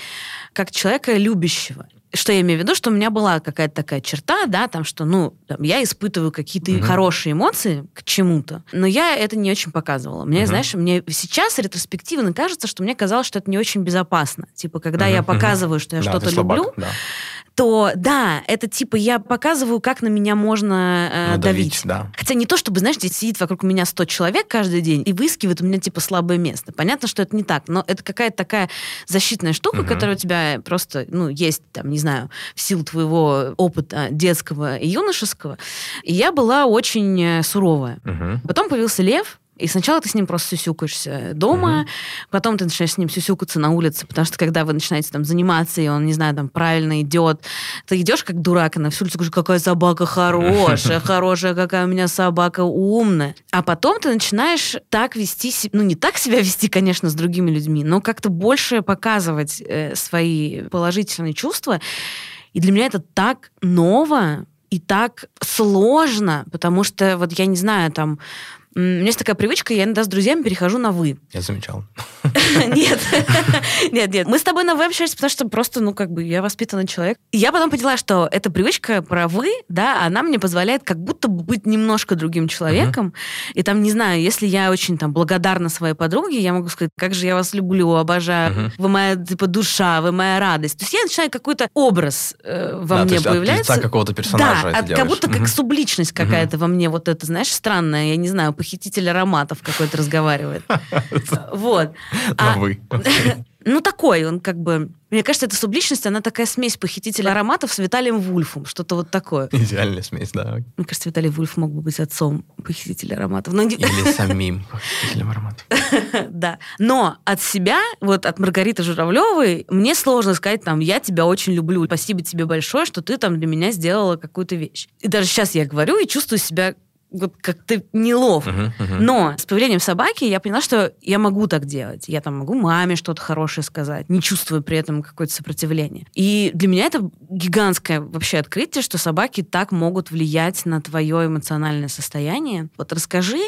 как человека любящего что я имею в виду, что у меня была какая-то такая черта, да, там, что, ну, там, я испытываю какие-то mm-hmm. хорошие эмоции к чему-то, но я это не очень показывала. Мне, mm-hmm. знаешь, мне сейчас ретроспективно кажется, что мне казалось, что это не очень безопасно. Типа, когда mm-hmm. я показываю, что я да, что-то люблю, да то да, это типа я показываю, как на меня можно э, ну, давить. давить. Да. Хотя не то, чтобы, знаешь, здесь сидит вокруг меня 100 человек каждый день и выискивает у меня типа слабое место. Понятно, что это не так, но это какая-то такая защитная штука, угу. которая у тебя просто, ну, есть, там, не знаю, в силу твоего опыта детского и юношеского. И я была очень э, суровая. Угу. Потом появился Лев, и сначала ты с ним просто сюсюкаешься дома, угу. потом ты начинаешь с ним сюсюкаться на улице, потому что когда вы начинаете там заниматься, и он, не знаю, там правильно идет, ты идешь как дурак, и на всю улицу говоришь, какая собака хорошая, хорошая, какая у меня собака умная. А потом ты начинаешь так вести, ну не так себя вести, конечно, с другими людьми, но как-то больше показывать э, свои положительные чувства. И для меня это так ново, и так сложно, потому что вот я не знаю, там у меня есть такая привычка, я иногда с друзьями перехожу на «вы». Я замечал. Нет, нет, нет. Мы с тобой на «вы» общаемся, потому что просто, ну, как бы, я воспитанный человек. Я потом поняла, что эта привычка про «вы», да, она мне позволяет как будто бы быть немножко другим человеком. И там, не знаю, если я очень там благодарна своей подруге, я могу сказать, как же я вас люблю, обожаю, вы моя, типа, душа, вы моя радость. То есть я начинаю какой-то образ э, во мне появляется. От какого-то персонажа Да, как будто как субличность какая-то во мне, вот это, знаешь, странная, я не знаю, похититель ароматов какой-то разговаривает. Вот. А, вы. Ну, такой, он как бы... Мне кажется, эта субличность, она такая смесь похитителя ароматов с Виталием Вульфом, что-то вот такое. Идеальная смесь, да. Мне кажется, Виталий Вульф мог бы быть отцом похитителя ароматов. Но... Или самим похитителем ароматов. Да. Но от себя, вот от Маргариты Журавлевой, мне сложно сказать, там, я тебя очень люблю, спасибо тебе большое, что ты там для меня сделала какую-то вещь. И даже сейчас я говорю и чувствую себя вот как-то неловко. Uh-huh, uh-huh. Но с появлением собаки я поняла, что я могу так делать. Я там могу маме что-то хорошее сказать, не чувствуя при этом какое-то сопротивление. И для меня это гигантское вообще открытие, что собаки так могут влиять на твое эмоциональное состояние. Вот расскажи,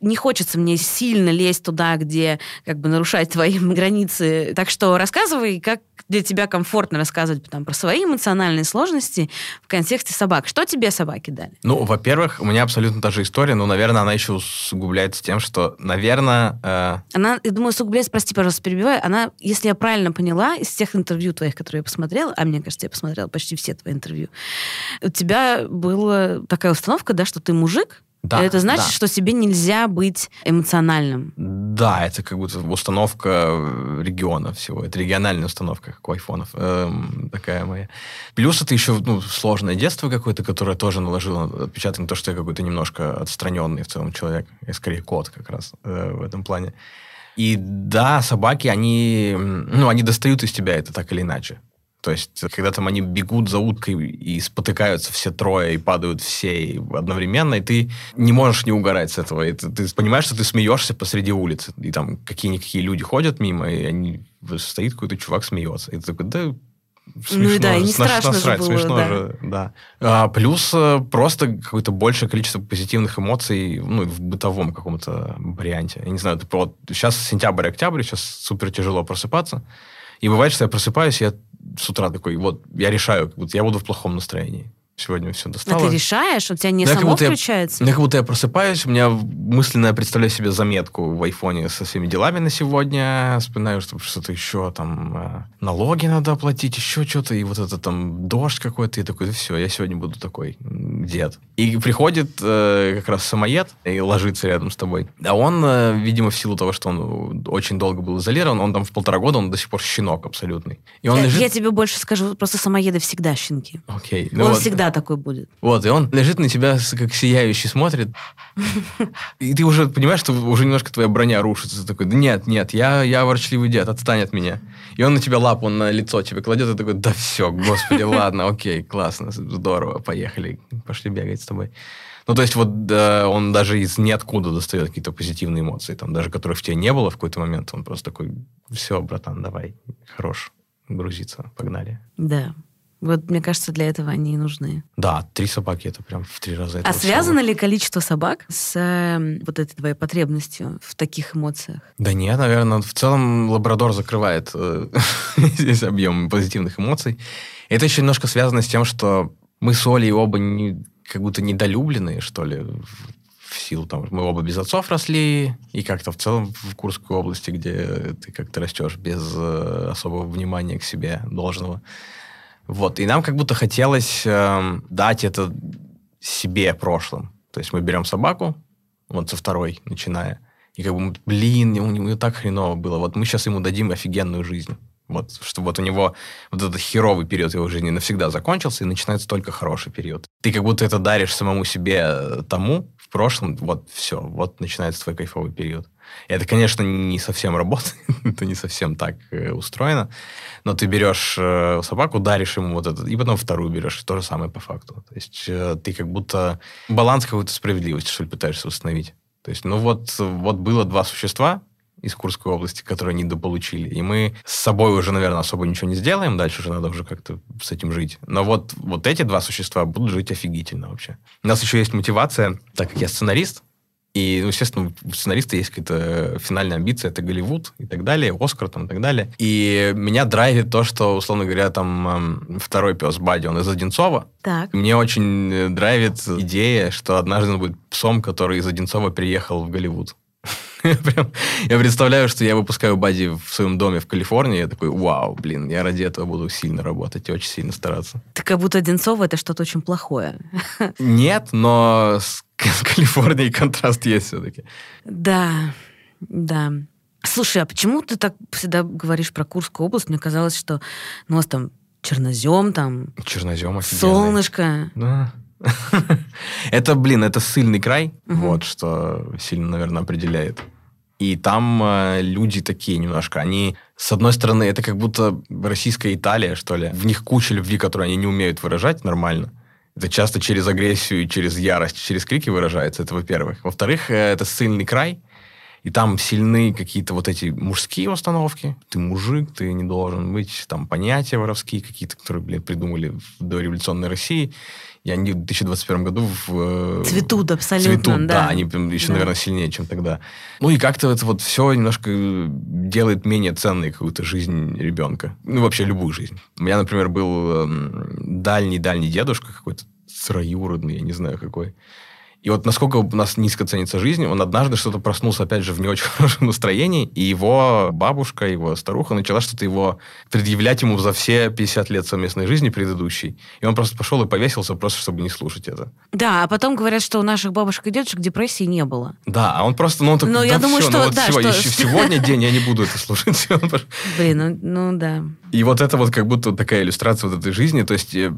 не хочется мне сильно лезть туда, где как бы нарушать твои границы. Так что рассказывай, как для тебя комфортно рассказывать там, про свои эмоциональные сложности в контексте собак. Что тебе собаки дали? Ну, во-первых, у меня абсолютно та же история, но, наверное, она еще усугубляется тем, что, наверное... Э... Она, я думаю, усугубляется, прости, пожалуйста, перебиваю, она, если я правильно поняла, из тех интервью твоих, которые я посмотрела, а мне кажется, я посмотрела почти все твои интервью, у тебя была такая установка, да, что ты мужик, да, это значит, да. что тебе нельзя быть эмоциональным. Да, это как будто установка э, региона всего. Это региональная установка, как у айфонов. Эм, такая моя. Плюс это еще ну, сложное детство какое-то, которое тоже наложило отпечаток на то, что я какой-то немножко отстраненный в целом человек. Я скорее кот как раз э, в этом плане. И да, собаки, они, ну, они достают из тебя это так или иначе. То есть, когда там они бегут за уткой и спотыкаются все трое, и падают все одновременно, и ты не можешь не угорать с этого. И ты, ты понимаешь, что ты смеешься посреди улицы, и там какие-никакие люди ходят мимо, и они стоит какой-то чувак смеется. И ты такой, да, Смешно, ну и да, и не страшно насрать, же было, смешно да. же, да. А, плюс э, просто какое-то большее количество позитивных эмоций, ну, в бытовом каком-то варианте. Я не знаю, вот сейчас сентябрь-октябрь, сейчас супер тяжело просыпаться. И бывает, что я просыпаюсь, я с утра такой, вот, я решаю, вот я буду в плохом настроении сегодня все достало. А ты решаешь? У тебя не да, само включается? Я, как будто я просыпаюсь, у меня мысленно я представляю себе заметку в айфоне со всеми делами на сегодня, вспоминаю, что что-то еще там, э, налоги надо оплатить, еще что-то, и вот это там дождь какой-то, и такой, все, я сегодня буду такой дед. И приходит э, как раз самоед и ложится рядом с тобой. А он, э, видимо, в силу того, что он очень долго был изолирован, он там в полтора года, он до сих пор щенок абсолютный. И он я, лежит... я тебе больше скажу, просто самоеды всегда щенки. Окей. Ну он вот. всегда такой будет. Вот, и он лежит на тебя, как сияющий, смотрит. И ты уже понимаешь, что уже немножко твоя броня рушится. Ты такой, да нет, нет, я, я ворчливый дед, отстань от меня. И он на тебя лапу на лицо тебе кладет, и такой, да все, господи, ладно, окей, классно, здорово, поехали, пошли бегать с тобой. Ну, то есть вот да, он даже из ниоткуда достает какие-то позитивные эмоции, там, даже которых в тебе не было в какой-то момент, он просто такой, все, братан, давай, хорош, грузиться, погнали. Да. Вот, мне кажется, для этого они и нужны. Да, три собаки это прям в три раза. А связано ли количество собак с э, вот этой твоей потребностью в таких эмоциях? Да нет, наверное, в целом лабрадор закрывает э, здесь объем позитивных эмоций. Это еще немножко связано с тем, что мы с Олей оба не, как будто недолюбленные, что ли, в силу там, мы оба без отцов росли, и как-то в целом в Курской области, где ты как-то растешь без э, особого внимания к себе должного. Вот, и нам как будто хотелось э, дать это себе прошлым. То есть мы берем собаку, вот со второй начиная, и как бы, блин, у него так хреново было. Вот мы сейчас ему дадим офигенную жизнь. Вот, чтобы вот у него вот этот херовый период его жизни навсегда закончился, и начинается только хороший период. Ты как будто это даришь самому себе э, тому в прошлом, вот все, вот начинается твой кайфовый период. Это, конечно, не совсем работает, это не совсем так э, устроено, но ты берешь э, собаку, даришь ему вот этот, и потом вторую берешь, то же самое по факту. То есть э, ты как будто баланс какой-то справедливости, что ли, пытаешься установить. То есть, ну вот, вот было два существа, из Курской области, которые недополучили. И мы с собой уже, наверное, особо ничего не сделаем. Дальше уже надо уже как-то с этим жить. Но вот, вот эти два существа будут жить офигительно вообще. У нас еще есть мотивация, так как я сценарист, и, ну, естественно, у сценариста есть какая-то финальная амбиция, это Голливуд и так далее, Оскар там и так далее. И меня драйвит то, что, условно говоря, там эм, второй пес Бади, он из Одинцова. Так. Мне очень драйвит идея, что однажды он будет псом, который из Одинцова приехал в Голливуд. Прям, я представляю, что я выпускаю Бади в своем доме в Калифорнии, я такой, вау, блин, я ради этого буду сильно работать и очень сильно стараться. Ты как будто Одинцова это что-то очень плохое. Нет, но с, Калифорнией контраст есть все-таки. Да, да. Слушай, а почему ты так всегда говоришь про Курскую область? Мне казалось, что ну, у вас там чернозем, там... Чернозем офигенный. Солнышко. Да. Это, блин, это сильный край, вот, что сильно, наверное, определяет. И там э, люди такие немножко, они, с одной стороны, это как будто российская Италия, что ли. В них куча любви, которую они не умеют выражать нормально. Это часто через агрессию, через ярость, через крики выражается, это во-первых. Во-вторых, э, это ссыльный край, и там сильны какие-то вот эти мужские установки. Ты мужик, ты не должен быть. Там понятия воровские какие-то, которые, блин, придумали в дореволюционной России. И они в 2021 году в... Э, цветут абсолютно, цветут, да. да. Они еще, да. наверное, сильнее, чем тогда. Ну и как-то это вот все немножко делает менее ценной какую-то жизнь ребенка. Ну, вообще любую жизнь. У меня, например, был эм, дальний-дальний дедушка какой-то, троюродный, я не знаю какой. И вот насколько у нас низко ценится жизнь, он однажды что-то проснулся, опять же, в не очень хорошем настроении, и его бабушка, его старуха начала что-то его предъявлять ему за все 50 лет совместной жизни предыдущей. И он просто пошел и повесился, просто чтобы не слушать это. Да, а потом говорят, что у наших бабушек и дедушек депрессии не было. Да, а он просто, ну, он такой, Но да я думаю, все, что- ну вот да, сегодня, что- сегодня день, я не буду это слушать. Блин, ну, ну да. И вот это вот как будто такая иллюстрация вот этой жизни. То есть э,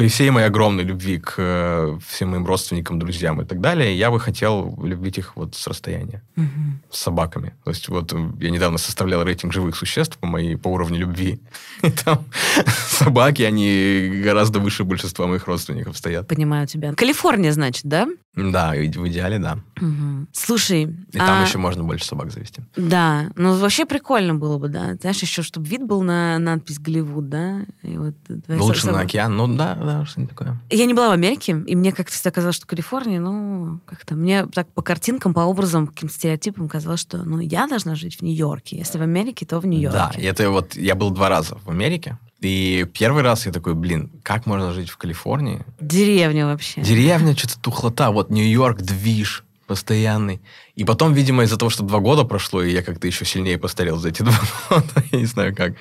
при всей моей огромной любви к э, всем моим родственникам, друзьям и так далее, я бы хотел любить их вот с расстояния, Мгм. с собаками. То есть вот э, я недавно составлял рейтинг живых существ по моей по уровню любви. И там собаки, они гораздо выше большинства моих родственников стоят. Понимаю тебя. Калифорния, значит, да? Да, в идеале, да. Мгм. Слушай, И там а- еще можно больше собак завести. Да, ну вообще прикольно было бы, да. Знаешь, еще чтобы вид был на надпись Голливуд, да. И вот Лучше со- на океан. Ну да, да, что-нибудь такое. Я не была в Америке, и мне как-то всегда казалось, что Калифорния, ну, как-то мне так по картинкам, по образам, каким-то стереотипам казалось, что, ну, я должна жить в Нью-Йорке. Если в Америке, то в Нью-Йорке. Да, и это вот я был два раза в Америке. И первый раз я такой, блин, как можно жить в Калифорнии? Деревня вообще. Деревня, что-то тухлота, вот Нью-Йорк, движ постоянный. И потом, видимо, из-за того, что два года прошло, и я как-то еще сильнее постарел за эти два года, я не знаю как.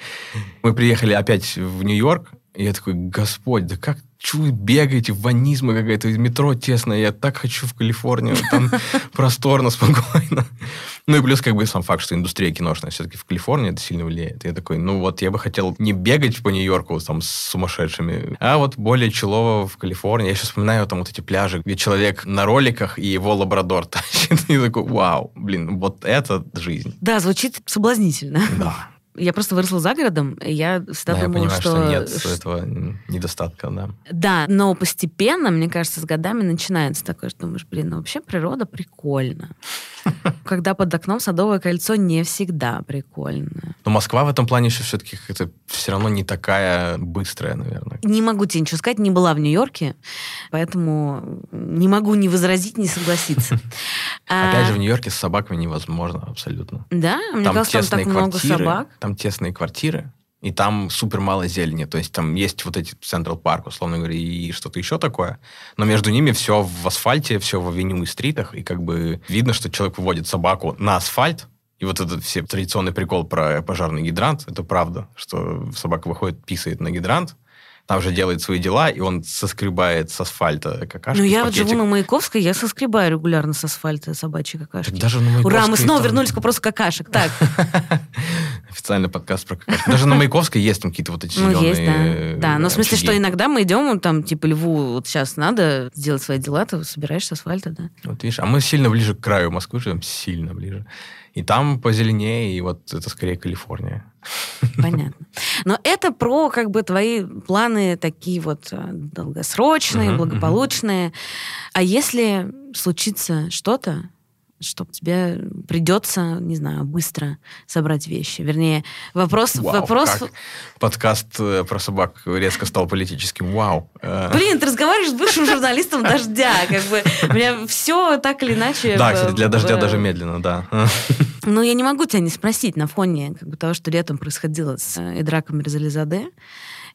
Мы приехали опять в Нью-Йорк, и я такой, господь, да как вы бегаете, ванизма какая-то, метро тесное, я так хочу в Калифорнию, там просторно, спокойно. Ну и плюс как бы сам факт, что индустрия киношная все-таки в Калифорнии это сильно влияет. Я такой, ну вот я бы хотел не бегать по Нью-Йорку там с сумасшедшими, а вот более челово в Калифорнии. Я сейчас вспоминаю там вот эти пляжи, где человек на роликах и его лабрадор тащит. И такой, вау, блин, вот это жизнь. Да, звучит соблазнительно. Да. Я просто выросла за городом, и я всегда Да, я думала, понимаю, что... что нет ш- этого недостатка, да. Да, но постепенно, мне кажется, с годами начинается такое, что думаешь, блин, ну вообще природа прикольно. Когда под окном садовое кольцо не всегда прикольно. Но Москва в этом плане еще все-таки как-то все равно не такая быстрая, наверное. Не могу тебе ничего сказать, не была в Нью-Йорке, поэтому не могу ни возразить, ни согласиться. Опять же, в Нью-Йорке с собаками невозможно абсолютно. Да? Мне казалось, там так много собак. там тесные квартиры, и там супер мало зелени. То есть там есть вот эти Централ Парк, условно говоря, и что-то еще такое. Но между ними все в асфальте, все в авеню и стритах, и как бы видно, что человек выводит собаку на асфальт, и вот этот все традиционный прикол про пожарный гидрант, это правда, что собака выходит, писает на гидрант, там же делает свои дела, и он соскребает с асфальта какашки Ну, я вот живу на Маяковской, я соскребаю регулярно с асфальта собачьи какашки. Так даже на Ура, мы Маяковской снова там- вернулись к вопросу какашек. Так, Официальный подкаст про какашки. Даже на Маяковской есть там какие-то вот эти ну есть, да. Да, но в смысле, что иногда мы идем, там, типа, льву вот сейчас надо сделать свои дела, ты собираешь с асфальта, да. Вот видишь, а мы сильно ближе к краю Москвы живем, сильно ближе. И там позеленее, и вот это скорее Калифорния. Понятно. Но это про как бы твои планы такие вот э, долгосрочные, Мгм, благополучные. А если случится что-то, что тебе придется, не знаю, быстро собрать вещи. Вернее, вопрос... Вау, вопрос... как подкаст э, про собак резко стал политическим. Вау. Э, Блин, ты разговариваешь с бывшим журналистом «Дождя». Как бы у меня все так или иначе... Да, кстати, для дождя даже медленно, да. Ну, я не могу тебя не спросить на фоне как бы, того, что летом происходило с э, Идраком Мирзализаде,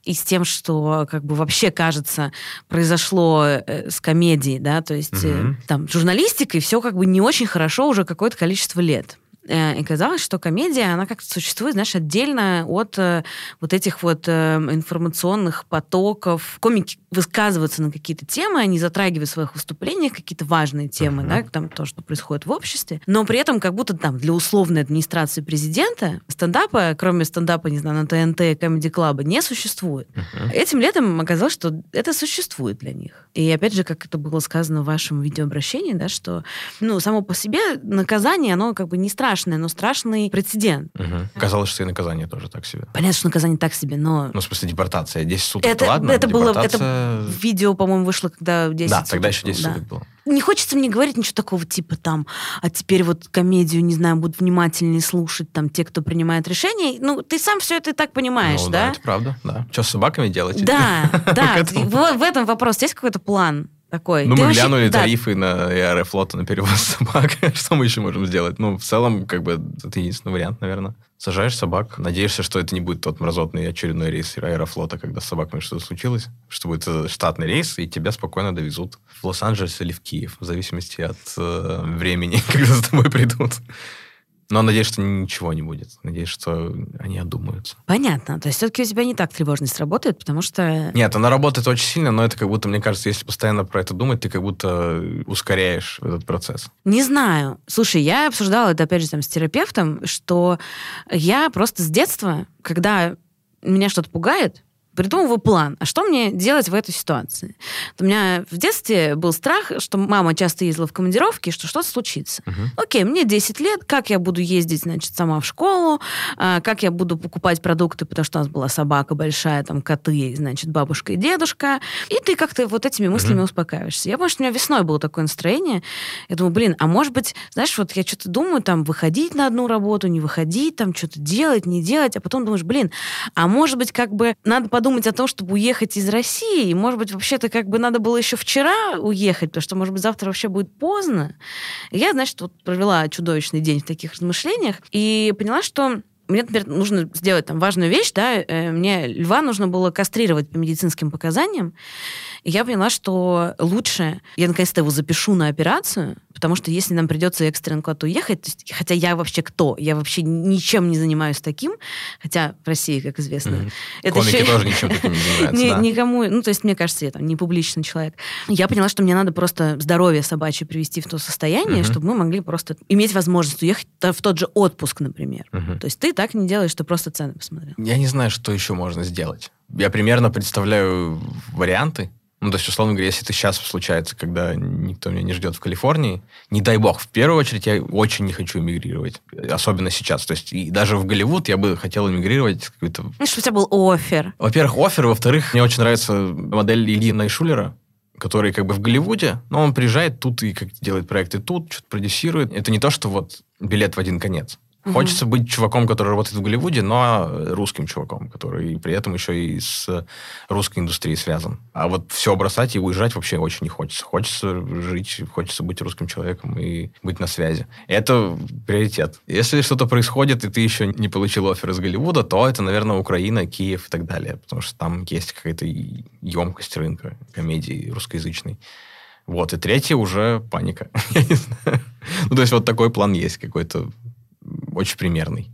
и с тем, что как бы вообще, кажется, произошло э, с комедией, да, то есть э, Мгм. там журналистикой все как бы не очень хорошо уже какое-то количество лет. Э, И казалось, что комедия, она как-то существует, знаешь, отдельно от э, вот этих вот э, информационных потоков. Комики высказываются на какие-то темы, они затрагивают в своих выступлениях какие-то важные темы, Мгм. да, там то, что происходит в обществе, но при этом как будто там для условной администрации президента стендапа, кроме стендапа, не знаю, на ТНТ, Comedy Club, не существует. Мгм. Этим летом оказалось, что это существует для них. И опять же, как это было сказано в вашем видеообращении, да, что ну, само по себе наказание, оно как бы не страшное, но страшный прецедент. Мгм. Казалось, что и наказание тоже так себе. Понятно, что наказание так себе, но Ну, в смысле, депортация. 10 суток, это, ладно, это, было, это это... Видео, по-моему, вышло, когда 10 Да, суток тогда еще 10 было, суток было. Не хочется мне говорить ничего такого типа там, а теперь вот комедию, не знаю, будут внимательнее слушать там те, кто принимает решения. Ну, ты сам все это и так понимаешь, ну, да? это правда, да. Что с собаками делать? Да, да. В, этом вопрос есть какой-то план такой? Ну, Ты мы вообще- глянули да, тарифы на Аэрофлота на перевоз собак. Что мы еще можем сделать? Ну, в целом, как бы, это единственный вариант, наверное. Сажаешь собак, надеешься, что это не будет тот мразотный очередной рейс Аэрофлота, когда с собаками что-то случилось, что будет э, штатный рейс, и тебя спокойно довезут в Лос-Анджелес или в Киев, в зависимости от э, времени, когда за тобой придут. Но надеюсь, что ничего не будет. Надеюсь, что они одумаются. Понятно. То есть все-таки у тебя не так тревожность работает, потому что... Нет, она работает очень сильно, но это как будто, мне кажется, если постоянно про это думать, ты как будто ускоряешь этот процесс. Не знаю. Слушай, я обсуждала это, опять же, там, с терапевтом, что я просто с детства, когда меня что-то пугает, придумываю план. А что мне делать в этой ситуации? У меня в детстве был страх, что мама часто ездила в командировки, что что-то случится. Мгм. Окей, мне 10 лет, как я буду ездить, значит, сама в школу, а, как я буду покупать продукты, потому что у нас была собака большая, там, коты, значит, бабушка и дедушка. И ты как-то вот этими мыслями успокаиваешься. Я помню, что у меня весной было такое настроение. Я думаю, блин, а может быть, знаешь, вот я что-то думаю, там, выходить на одну работу, не выходить, там, что-то делать, не делать, а потом думаешь, блин, а может быть, как бы надо подумать о том, чтобы уехать из России, может быть, вообще-то как бы надо было еще вчера уехать, потому что, может быть, завтра вообще будет поздно. Я, значит, вот провела чудовищный день в таких размышлениях и поняла, что мне, например, нужно сделать там важную вещь, да, э, мне льва нужно было кастрировать по медицинским показаниям, и я поняла, что лучше я наконец-то его запишу на операцию, потому что если нам придется экстренно куда-то уехать, то есть, хотя я вообще кто? Я вообще ничем не занимаюсь таким, хотя в России, как известно, Мгм. это Комики еще- тоже ничем таким не занимаются, да. Никому, ну, то есть, мне кажется, я там не публичный человек. Я поняла, что мне надо просто здоровье собачье привести в то состояние, чтобы мы могли просто иметь возможность уехать в тот же отпуск, например. То есть ты так не делаешь, ты просто цены посмотрел. Я не знаю, что еще можно сделать. Я примерно представляю варианты. Ну, то есть, условно говоря, если это сейчас случается, когда никто меня не ждет в Калифорнии, не дай бог, в первую очередь я очень не хочу эмигрировать. Особенно сейчас. То есть, и даже в Голливуд я бы хотел эмигрировать какой-то... Ну, чтобы у тебя был офер. Во-первых, офер. Во-вторых, мне очень нравится модель Ильи Найшулера, который как бы в Голливуде, но он приезжает тут и как делает проекты тут, что-то продюсирует. Это не то, что вот билет в один конец. Хочется быть чуваком, который работает в Голливуде, но русским чуваком, который при этом еще и с русской индустрией связан. А вот все бросать и уезжать вообще очень не хочется. Хочется жить, хочется быть русским человеком и быть на связи. Это приоритет. Если что-то происходит, и ты еще не получил офер из Голливуда, то это, наверное, Украина, Киев и так далее. Потому что там есть какая-то емкость рынка комедии русскоязычной. Вот. И третье уже паника. Ну, то есть вот такой план есть какой-то очень примерный.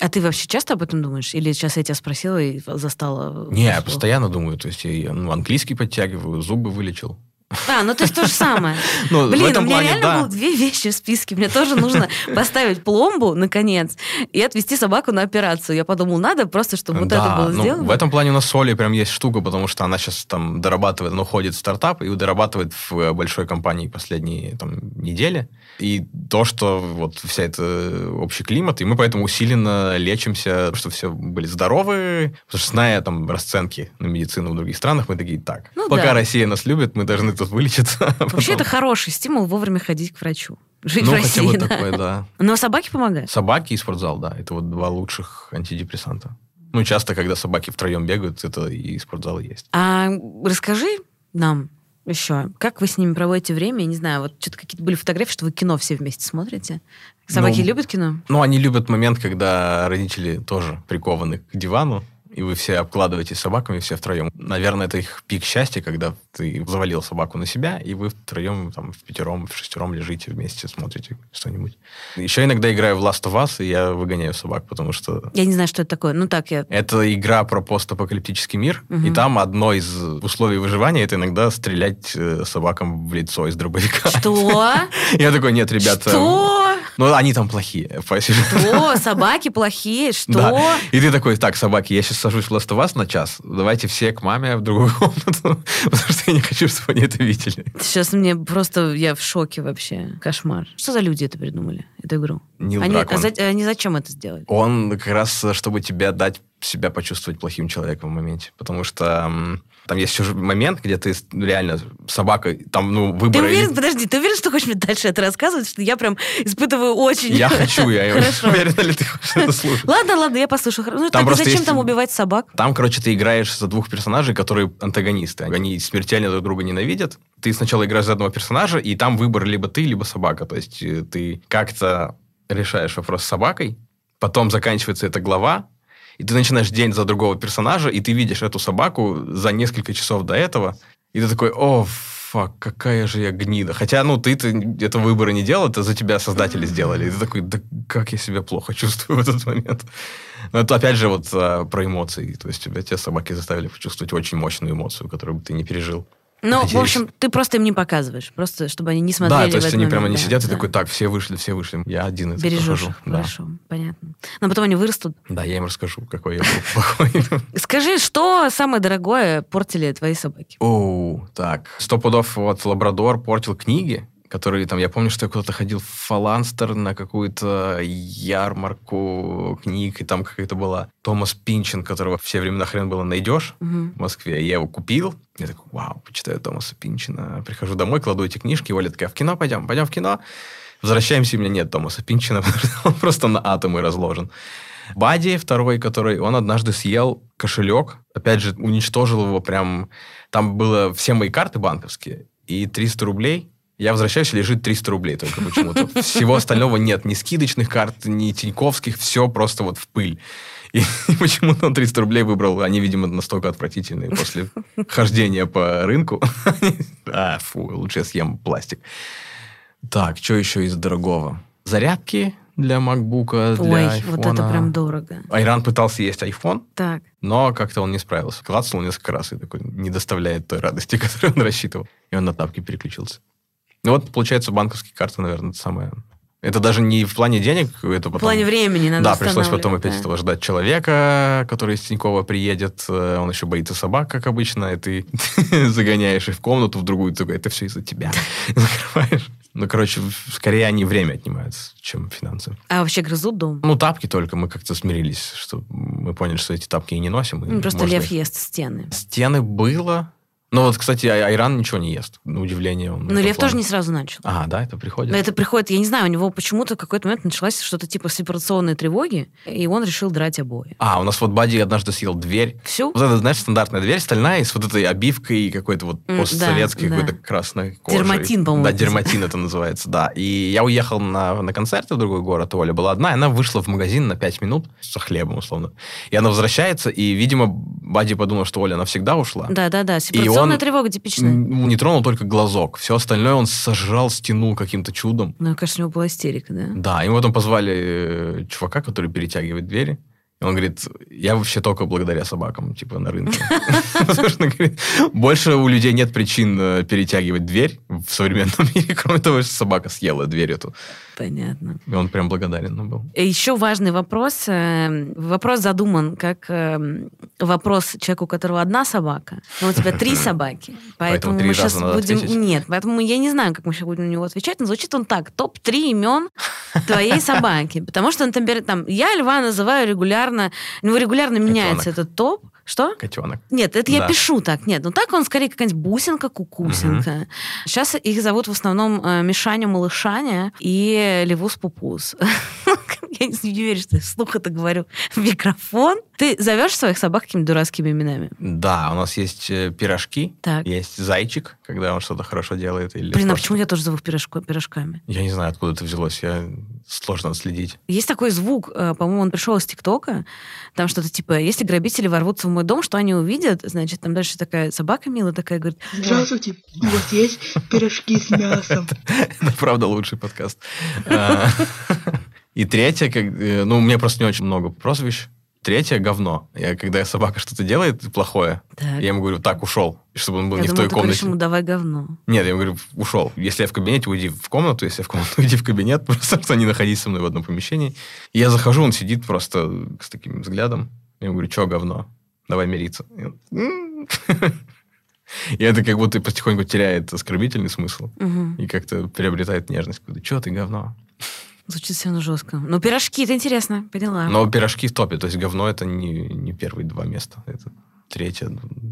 А ты вообще часто об этом думаешь? Или сейчас я тебя спросила и застала? Не, я постоянно думаю. То есть я ну, английский подтягиваю, зубы вылечил. А, ну то есть то же самое. Ну, в Блин, у меня плане, реально да. было две вещи в списке. Мне тоже нужно поставить пломбу, наконец, и отвезти собаку на операцию. Я подумала, надо просто, чтобы вот Да, это было ну, сделано. В этом плане у нас с Олей прям есть штука, потому что она сейчас там дорабатывает, она уходит в стартап и дорабатывает в э, большой компании последние там, недели. И то, что вот вся эта общий климат, и мы поэтому усиленно лечимся, чтобы все были здоровы, потому что зная там расценки на медицину в других странах, мы такие, так, Ну пока да. Россия нас любит, мы должны тут вылечиться. а Вообще это хороший стимул вовремя ходить к врачу. Жить Ну, в хотя России, бы да. такое, да. Но собаки помогают. Собаки и спортзал, да. Это вот два лучших антидепрессанта. Ну, часто, когда собаки втроем бегают, это и спортзал есть. А расскажи нам еще, как вы с ними проводите время? Я не знаю, вот что-то какие-то были фотографии, что вы кино все вместе смотрите. Собаки Ну, любят кино? Ну, они любят момент, когда родители тоже прикованы к дивану, и вы все обкладываетесь собаками, все втроем. Наверное, это их пик счастья, когда ты завалил собаку на себя, и вы втроем, там, в пятером, в шестером лежите вместе, смотрите что-нибудь. Еще иногда играю в Last of Us, и я выгоняю собак, потому что Я не знаю, что это такое. Ну так, я... Это игра про постапокалиптический мир, Мгм. и там одно из условий выживания это иногда стрелять э, собакам в лицо из дробовика. Что? Я такой, нет, ребята, Что? Ну они там плохие. по сюжету». Что? Собаки плохие? Что? Да. И ты такой, так, собаки, я сейчас сажусь в Last of Us на час, давайте все к маме в другую комнату, потому что я не хочу, чтобы они это видели. Сейчас мне просто... Я в шоке вообще. Кошмар. Что за люди это придумали, эту игру? Нил Они, Дракман. а за- они зачем это сделали? Он как раз, э, чтобы тебя дать себя почувствовать плохим человеком в моменте. Потому что Там есть еще момент, где ты реально собака, там, ну, выбор... Ты уверен, подожди, ты уверен, что хочешь мне дальше это рассказывать? Что я прям испытываю очень... Я хочу, я уверен, ли ты хочешь это слушать. Ладно, ладно, я послушаю. Ну, там так зачем есть... там убивать собак? Там, короче, ты играешь за двух персонажей, которые антагонисты. Они смертельно друг друга ненавидят. Ты сначала играешь за одного персонажа, и там выбор либо ты, либо собака. То есть э, ты как-то решаешь вопрос с собакой, потом заканчивается эта глава, и ты начинаешь день за другого персонажа, и ты видишь эту собаку за несколько часов до этого, и ты такой, о, фак, какая же я гнида. Хотя, ну, ты, это выбора не делал, это за тебя создатели сделали. И ты такой, да как я себя плохо чувствую в этот момент. Но это, опять же, вот а, про эмоции. То есть тебя те собаки заставили почувствовать очень мощную эмоцию, которую бы ты не пережил. Ну, в общем, ты просто им не показываешь, просто чтобы они не смотрели. Да, то есть они прямо не да, сидят да. и такой, так, все вышли, все вышли, я один это Бережешь, прохожу. хорошо, да. понятно. Но потом они вырастут. Да, я им расскажу, какой я был плохой. Скажи, что самое дорогое портили твои собаки? О, так, сто пудов вот Лабрадор портил книги, которые там, я помню, что я куда-то ходил в Фаланстер на какую-то ярмарку книг, и там какая-то была Томас Пинчин, которого все времена хрен было найдешь угу. в Москве. Я его купил. Я такой, вау, почитаю Томаса Пинчина. Прихожу домой, кладу эти книжки, Оля такая, в кино пойдем, пойдем в кино. Возвращаемся, у меня нет Томаса Пинчина, он просто на атомы разложен. Бади второй, который, он однажды съел кошелек, опять же, уничтожил его прям... Там было все мои карты банковские, и 300 рублей я возвращаюсь, лежит 300 рублей только почему-то. Всего остального нет. Ни скидочных карт, ни тиньковских. Все просто вот в пыль. И, почему-то он 300 рублей выбрал. Они, видимо, настолько отвратительные после хождения по рынку. а, фу, лучше я съем пластик. Так, что еще из дорогого? Зарядки для MacBook, для Ой, iPhone. вот это прям дорого. Айран пытался есть iPhone, так. но как-то он не справился. Клацнул несколько раз и такой не доставляет той радости, которую он рассчитывал. И он на тапки переключился. Ну вот, получается, банковские карты, наверное, это самое это даже не в плане денег, это потом... В плане времени надо Да, пришлось потом опять да. этого ждать человека, который из Тинькова приедет. Э, он еще боится собак, как обычно, и ты загоняешь их в комнату, в другую, такой, это все из-за тебя. Закрываешь. Ну, короче, скорее они время отнимают, чем финансы. А вообще грызут дом? Ну, тапки только. Мы как-то смирились, что мы поняли, что эти тапки и не носим. Ну, просто лев ест стены. Стены было, ну вот, кстати, Айран ничего не ест, на удивление. Он Но Лев тоже не сразу начал. А, да, это приходит? Да, это приходит, я не знаю, у него почему-то в какой-то момент началась что-то типа сепарационной тревоги, и он решил драть обои. А, у нас вот Бади однажды съел дверь. Всю? Вот это, знаешь, стандартная дверь стальная, с вот этой обивкой какой-то вот постсоветской да, какой-то да. красной кожей. Дерматин, по-моему. Да, дерматин это называется, да. И я уехал на, на концерт в другой город, Оля была одна, и она вышла в магазин на 5 минут со хлебом, условно. И она возвращается, и, видимо, Бади подумал, что Оля навсегда ушла. Да-да-да, сепарационная тревога типичная не тронул только глазок. Все остальное он сожрал, стянул каким-то чудом. Ну, кажется, у него была истерика, да? Да, ему потом позвали э, чувака, который перетягивает двери. И он говорит, я вообще только благодаря собакам, типа, на рынке. Больше у людей нет причин э, перетягивать дверь в современном мире, кроме того, что собака съела дверь эту. Понятно. И он прям благодарен был. Еще важный вопрос. Э, вопрос задуман как э, вопрос человеку, у которого одна собака, но у тебя три собаки. Поэтому, мы сейчас будем... Нет, поэтому я не знаю, как мы сейчас будем на него отвечать, но звучит он так. Топ-3 имен твоей собаки. Потому что, например, там, я льва называю регулярно, у него регулярно меняется этот топ, что? Котенок. Нет, это да. я пишу так. Нет, ну так он скорее какая-нибудь бусинка, кукусинка. Угу. Сейчас их зовут в основном э, Мишаня, Малышаня и Левус Пупус. я не верю, что я вслух это говорю в микрофон. Ты зовешь своих собак какими-то дурацкими именами? Да, у нас есть э, пирожки, так. есть зайчик, когда он что-то хорошо делает. Или Блин, а почему я тоже зову пирожко, пирожками? Я не знаю, откуда это взялось, я сложно отследить. Есть такой звук, э, по-моему, он пришел из ТикТока, там что-то типа, если грабители ворвутся в мой дом, что они увидят? Значит, там дальше такая собака милая такая говорит... Здравствуйте, у вас есть пирожки с мясом? Это правда лучший подкаст. А, и третье, как, э, ну, у меня просто не очень много прозвищ. Третье — говно. Я, когда собака что-то делает плохое, так. я ему говорю, так, ушел. Чтобы он был я не думала, в той комнате. Говоришь ему, давай говно. Нет, я ему говорю, ушел. Если я в кабинете, уйди в комнату. Если я в комнату, уйди в кабинет. Просто не находись со мной в одном помещении. И я захожу, он сидит просто с таким взглядом. Я ему говорю, что говно? Давай мириться. И это как будто потихоньку теряет оскорбительный смысл. И как-то приобретает нежность. Что ты, говно? Звучит все равно жестко. Ну, пирожки, это интересно, поняла. Но пирожки в топе, то есть говно это не, не первые два места. Это третья.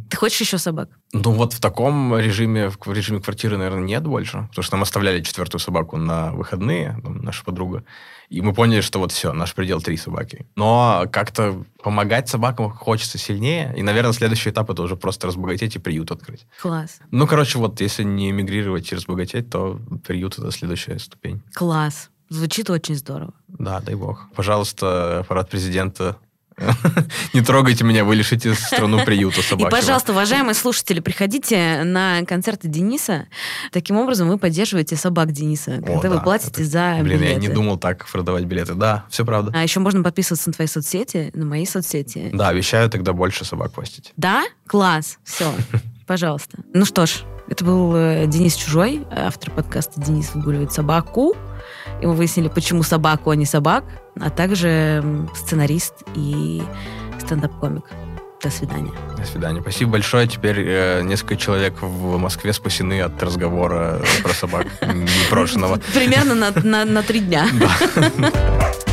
Ты хочешь еще собак? Ну вот в таком режиме, в режиме квартиры, наверное, нет больше. Потому что нам оставляли четвертую собаку на выходные, наша подруга. И мы поняли, что вот все, наш предел три собаки. Но как-то помогать собакам хочется сильнее. И, наверное, следующий этап это уже просто разбогатеть и приют открыть. Класс. Ну, короче, вот если не эмигрировать и разбогатеть, то приют это следующая ступень. Класс. Звучит очень здорово. Да, дай бог. Пожалуйста, аппарат президента Не трогайте меня, вы лишите страну приюта собачьего. И, пожалуйста, уважаемые слушатели, приходите на концерты Дениса. Таким образом, вы поддерживаете собак Дениса, О, когда да, вы платите это... за Блин, билеты. я не думал так продавать билеты. Да, все правда. А еще можно подписываться на твои соцсети, на мои соцсети. Да, обещаю тогда больше собак постить. Да? Класс. Все. Пожалуйста. Ну что ж, это был э, Денис Чужой, автор подкаста «Денис выгуливает собаку». И мы выяснили, почему собаку, а не собак, а также сценарист и стендап-комик. До свидания. До свидания. Спасибо большое. Теперь э, несколько человек в Москве спасены от разговора про собак непрошенного. Примерно на, три дня.